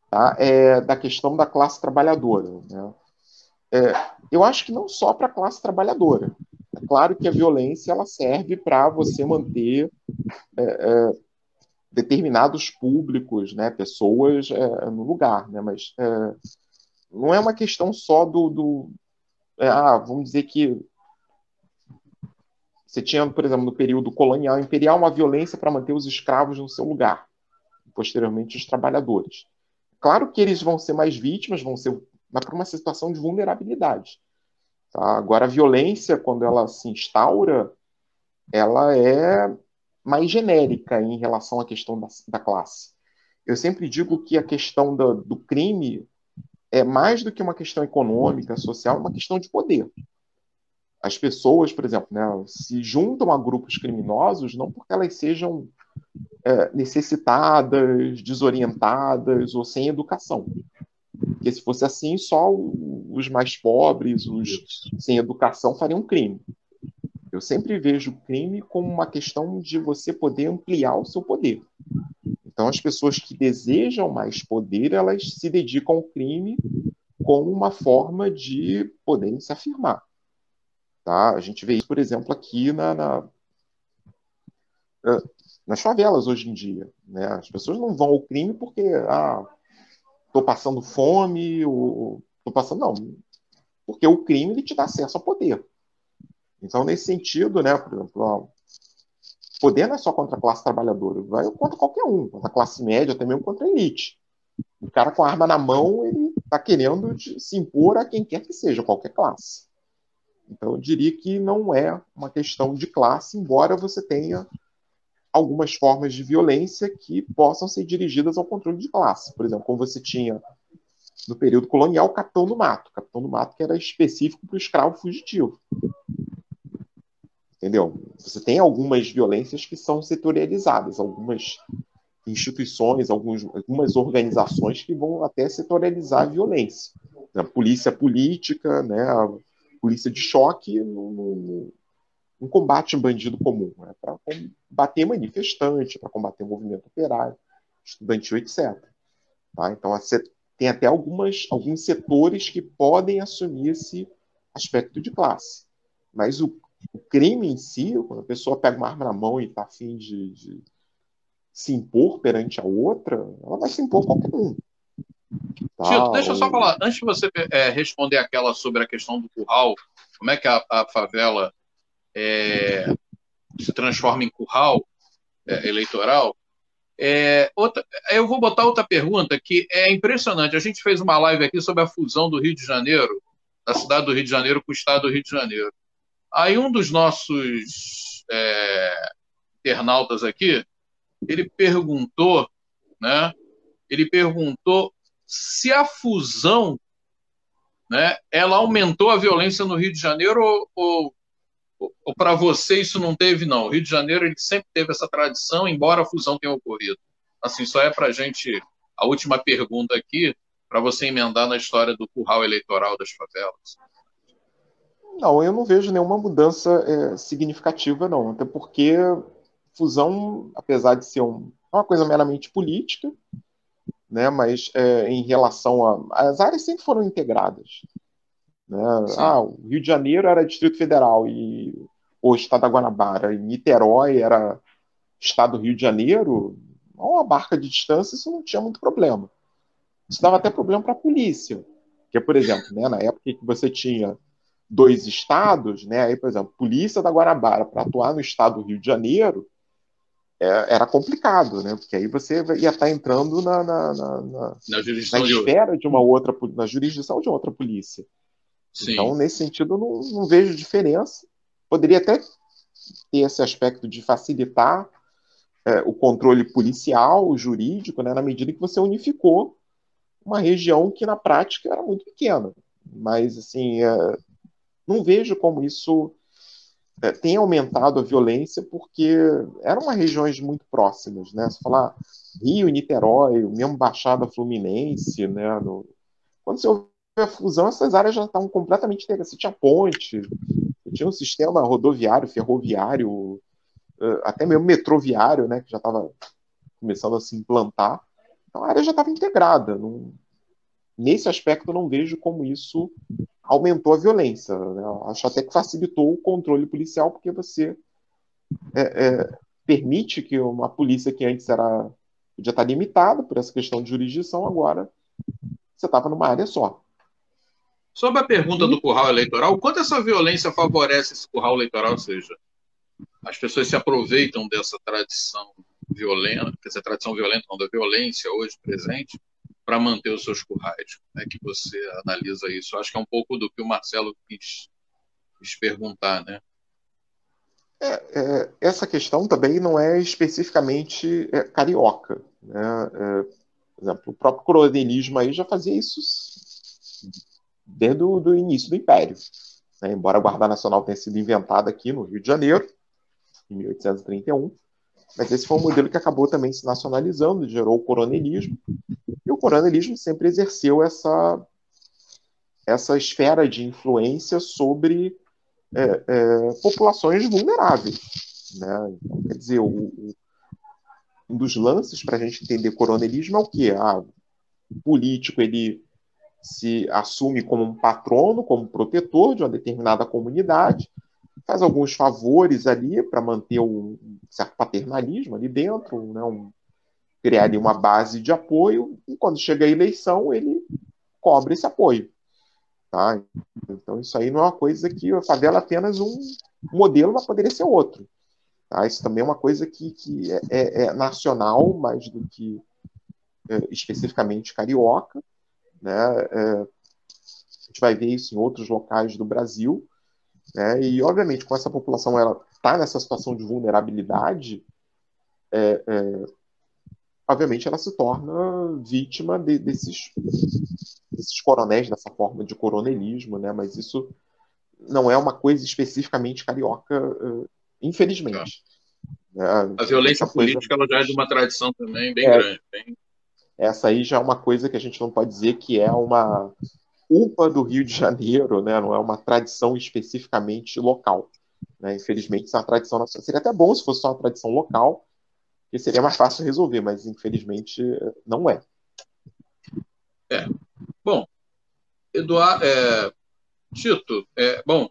Tá? É da questão da classe trabalhadora. Né? É, eu acho que não só para a classe trabalhadora. Claro que a violência ela serve para você manter é, é, determinados públicos, né, pessoas é, no lugar, né, mas é, não é uma questão só do, do é, ah, vamos dizer que você tinha, por exemplo, no período colonial imperial, uma violência para manter os escravos no seu lugar, posteriormente os trabalhadores. Claro que eles vão ser mais vítimas, vão ser mas para uma situação de vulnerabilidade. Tá? Agora, a violência, quando ela se instaura, ela é mais genérica em relação à questão da, da classe. Eu sempre digo que a questão do, do crime é mais do que uma questão econômica, social, é uma questão de poder. As pessoas, por exemplo, né, se juntam a grupos criminosos não porque elas sejam é, necessitadas, desorientadas ou sem educação. Porque se fosse assim, só os mais pobres, os sem educação fariam crime. Eu sempre vejo o crime como uma questão de você poder ampliar o seu poder. Então, as pessoas que desejam mais poder, elas se dedicam ao crime como uma forma de poderem se afirmar. Tá? A gente vê isso, por exemplo, aqui na, na, nas favelas hoje em dia. Né? As pessoas não vão ao crime porque ah, estou passando fome, ou estou passando. Não, porque o crime ele te dá acesso ao poder. Então, nesse sentido, né, por exemplo, poder não é só contra a classe trabalhadora, vai contra qualquer um, contra a classe média, até mesmo contra a elite. O cara com a arma na mão, ele está querendo se impor a quem quer que seja, qualquer classe. Então, eu diria que não é uma questão de classe, embora você tenha algumas formas de violência que possam ser dirigidas ao controle de classe. Por exemplo, como você tinha no período colonial o capitão do mato. Capitão do mato que era específico para o escravo fugitivo. Entendeu? Você tem algumas violências que são setorializadas, algumas instituições, alguns, algumas organizações que vão até setorializar a violência. A polícia política, né, a polícia de choque não, combate bandido comum, né, para combater manifestante, para combater movimento operário, estudantil, etc. Tá? Então, tem até algumas, alguns setores que podem assumir esse aspecto de classe. Mas o, o crime em si, quando a pessoa pega uma arma na mão e está afim de, de se impor perante a outra, ela vai se impor qualquer um. Tá? Tito, deixa eu só falar, antes de você é, responder aquela sobre a questão do curral, como é que a, a favela é, se transforma em curral é, eleitoral. É, outra, eu vou botar outra pergunta que é impressionante. A gente fez uma live aqui sobre a fusão do Rio de Janeiro, da cidade do Rio de Janeiro, com o estado do Rio de Janeiro. Aí um dos nossos é, internautas aqui, ele perguntou, né? Ele perguntou se a fusão, né? Ela aumentou a violência no Rio de Janeiro ou, ou para você isso não teve, não? O Rio de Janeiro ele sempre teve essa tradição, embora a fusão tenha ocorrido. Assim, só é para a gente, a última pergunta aqui, para você emendar na história do curral eleitoral das favelas. Não, eu não vejo nenhuma mudança é, significativa, não. Até porque fusão, apesar de ser um, é uma coisa meramente política, né, mas é, em relação a. As áreas sempre foram integradas. Né? Ah, o Rio de Janeiro era Distrito Federal e o Estado da Guanabara, e Niterói era Estado do Rio de Janeiro, uma barca de distância, isso não tinha muito problema. Isso dava até problema para a polícia. Que, por exemplo, né, na época que você tinha dois estados, né, aí, por exemplo, polícia da Guanabara para atuar no estado do Rio de Janeiro, é, era complicado, né? Porque aí você ia estar tá entrando na, na, na, na, na esfera de uma outra, na jurisdição de outra polícia. Sim. Então, nesse sentido, eu não, não vejo diferença. Poderia até ter esse aspecto de facilitar é, o controle policial, jurídico, né, na medida que você unificou uma região que na prática era muito pequena. Mas, assim, é, não vejo como isso é, tem aumentado a violência, porque eram regiões muito próximas, né? Se falar Rio, Niterói, mesmo Baixada Fluminense, né? No, quando você a fusão, essas áreas já estavam completamente integradas. Você tinha ponte, tinha um sistema rodoviário, ferroviário, eh, até mesmo metroviário, né, que já estava começando a se implantar. Então a área já estava integrada. Não... Nesse aspecto, não vejo como isso aumentou a violência. Né? Acho até que facilitou o controle policial, porque você é, é, permite que uma polícia que antes era podia estar limitada por essa questão de jurisdição, agora você estava numa área só. Sobre a pergunta do curral eleitoral, quanto essa violência favorece esse curral eleitoral? Ou seja, as pessoas se aproveitam dessa tradição violenta, dessa tradição violenta, não, da violência hoje presente, para manter os seus currais. Como é que você analisa isso? Acho que é um pouco do que o Marcelo quis, quis perguntar, né? É, é, essa questão também não é especificamente é, carioca. Né? É, por exemplo, o próprio coronelismo aí já fazia isso desde o início do Império. Né? Embora a Guarda Nacional tenha sido inventada aqui no Rio de Janeiro, em 1831, mas esse foi um modelo que acabou também se nacionalizando, gerou o coronelismo, e o coronelismo sempre exerceu essa, essa esfera de influência sobre é, é, populações vulneráveis. Né? Então, quer dizer, o, o, um dos lances para a gente entender coronelismo é o quê? Ah, o político ele se assume como um patrono, como protetor de uma determinada comunidade, faz alguns favores ali para manter um certo paternalismo ali dentro, né? um, criar ali uma base de apoio, e quando chega a eleição, ele cobre esse apoio. Tá? Então, isso aí não é uma coisa que a favela apenas um modelo, mas poderia ser outro. Tá? Isso também é uma coisa que, que é, é, é nacional, mais do que é, especificamente carioca. Né? É, a gente vai ver isso em outros locais do Brasil. Né? E, obviamente, com essa população ela está nessa situação de vulnerabilidade, é, é, obviamente ela se torna vítima de, desses, desses coronéis, dessa forma de coronelismo, né? Mas isso não é uma coisa especificamente carioca, uh, infelizmente. É. A violência política ela já é de uma tradição também bem é, grande. Bem... Essa aí já é uma coisa que a gente não pode dizer que é uma culpa do Rio de Janeiro, né? Não é uma tradição especificamente local. Né? Infelizmente, isso é uma tradição nacional. Seria até bom se fosse só uma tradição local, que seria mais fácil resolver, mas infelizmente não é. É. Bom, Eduardo, é, Tito, é, bom,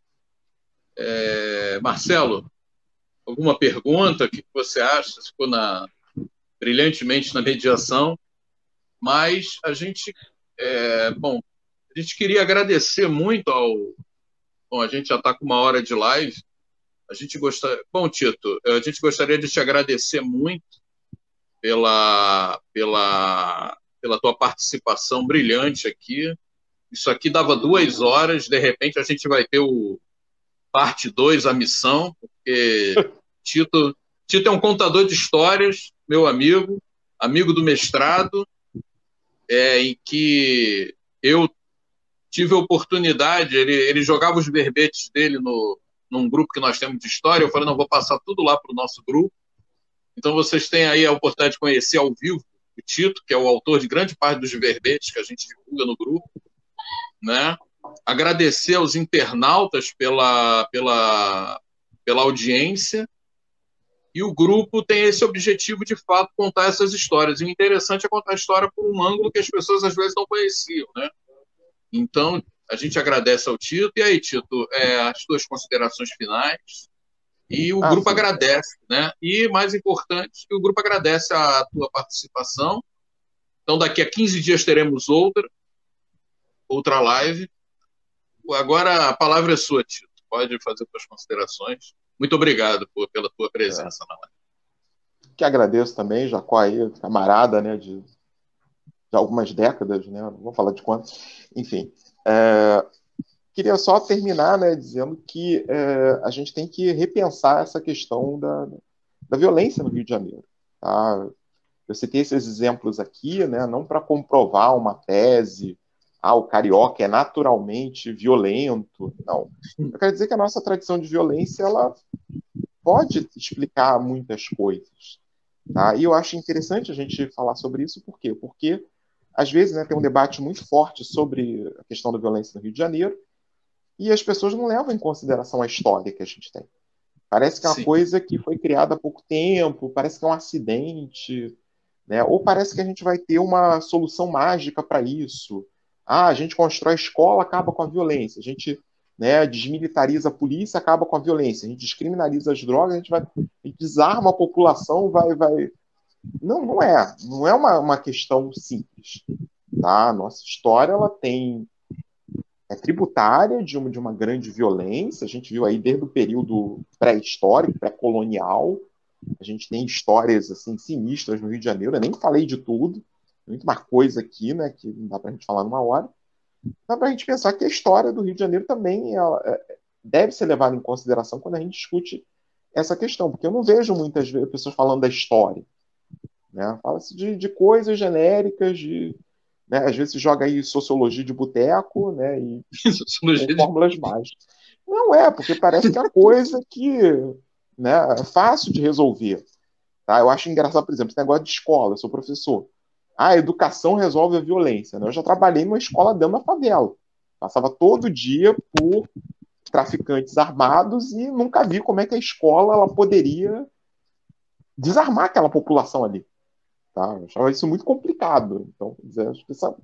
é, Marcelo, alguma pergunta? Que você acha? Ficou na, brilhantemente na mediação, mas a gente, é, bom, a gente queria agradecer muito ao, bom, a gente já está com uma hora de live, a gente gostaria. Bom, Tito, a gente gostaria de te agradecer muito pela, pela, pela tua participação brilhante aqui. Isso aqui dava duas horas, de repente a gente vai ter o parte 2, a missão, porque Tito, Tito é um contador de histórias, meu amigo, amigo do mestrado, é, em que eu tive a oportunidade, ele, ele jogava os verbetes dele no, num grupo que nós temos de história. Eu falei, não, vou passar tudo lá para o nosso grupo. Então vocês têm aí a oportunidade de conhecer ao vivo o Tito, que é o autor de grande parte dos verbetes que a gente divulga no grupo. Né? Agradecer aos internautas pela, pela, pela audiência. E o grupo tem esse objetivo de fato contar essas histórias. E o interessante é contar a história por um ângulo que as pessoas às vezes não conheciam, né? Então, a gente agradece ao Tito. E aí, Tito, é, as tuas considerações finais. E o ah, grupo sim. agradece, né? E mais importante, o grupo agradece a tua participação. Então, daqui a 15 dias teremos outra, outra live. Agora a palavra é sua, Tito. Pode fazer suas considerações. Muito obrigado por, pela tua presença é. na live. Que agradeço também, Jacó aí, camarada, né, de, de algumas décadas, né? Não vou falar de quanto. Enfim, é, queria só terminar né, dizendo que é, a gente tem que repensar essa questão da, da violência no Rio de Janeiro. Tá? Eu citei esses exemplos aqui, né, não para comprovar uma tese, ah, o carioca é naturalmente violento. Não. Eu quero dizer que a nossa tradição de violência ela pode explicar muitas coisas. Tá? E eu acho interessante a gente falar sobre isso, por quê? Porque às vezes né, tem um debate muito forte sobre a questão da violência no Rio de Janeiro e as pessoas não levam em consideração a história que a gente tem. Parece que é uma Sim. coisa que foi criada há pouco tempo, parece que é um acidente, né? ou parece que a gente vai ter uma solução mágica para isso. Ah, a gente constrói escola, acaba com a violência. A gente né, desmilitariza a polícia, acaba com a violência. A gente descriminaliza as drogas, a gente vai a gente desarma a população, vai, vai. Não, não é. Não é uma, uma questão simples. Tá? Nossa história ela tem é tributária de uma, de uma grande violência. A gente viu aí desde o período pré-histórico, pré-colonial. A gente tem histórias assim sinistras no Rio de Janeiro. Eu nem falei de tudo, muito mais coisa aqui, né? Que não dá para a gente falar numa hora. Dá para a gente pensar que a história do Rio de Janeiro também ela, é, deve ser levada em consideração quando a gente discute essa questão, porque eu não vejo muitas vezes pessoas falando da história. Né? Fala-se de, de coisas genéricas, de né? Às vezes se joga aí sociologia de boteco, né? E sociologia fórmulas mágicas. Não é, porque parece que é coisa que né, é fácil de resolver. Tá? Eu acho engraçado, por exemplo, esse negócio de escola, eu sou professor. Ah, a educação resolve a violência. Né? Eu já trabalhei numa escola dentro da favela. Passava todo dia por traficantes armados e nunca vi como é que a escola ela poderia desarmar aquela população ali. Tá? Eu achava isso muito complicado. Então, essa,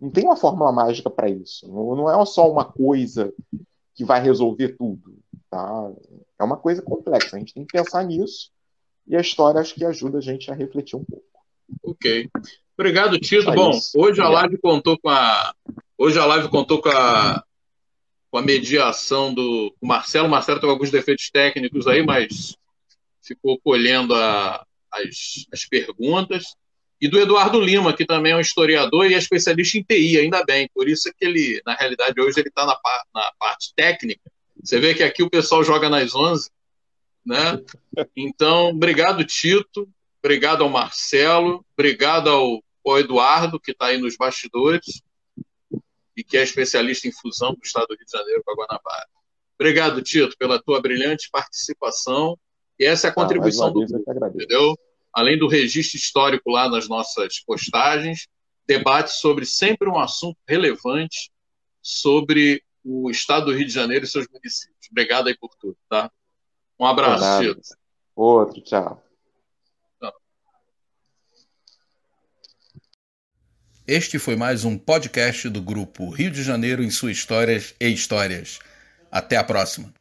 não tem uma fórmula mágica para isso. Não, é só uma coisa que vai resolver tudo. Tá? É uma coisa complexa. A gente tem que pensar nisso. E a história acho que ajuda a gente a refletir um pouco. Ok. Obrigado, Tito. Bom, hoje a live contou com a. Hoje a live contou com a, com a mediação do Marcelo. O Marcelo teve alguns defeitos técnicos aí, mas ficou colhendo a, as, as perguntas, e do Eduardo Lima, que também é um historiador e é especialista em TI, ainda bem. Por isso é que ele, na realidade, hoje ele está na, na, parte técnica. Você vê que aqui o pessoal joga nas 11, né? Então, obrigado, Tito. Obrigado ao Marcelo. Obrigado ao, ao Eduardo, que está aí nos bastidores e que é especialista em fusão do Estado do Rio de Janeiro com a Guanabara. Obrigado, Tito, pela tua brilhante participação e essa é a ah, contribuição do grupo, entendeu? Além do registro histórico lá nas nossas postagens, debate sobre sempre um assunto relevante sobre o estado do Rio de Janeiro e seus municípios. Obrigado aí por tudo, tá? Um abraço, Tito. Outro, tchau. Este foi mais um podcast do grupo Rio de Janeiro em suas histórias e histórias. Até a próxima.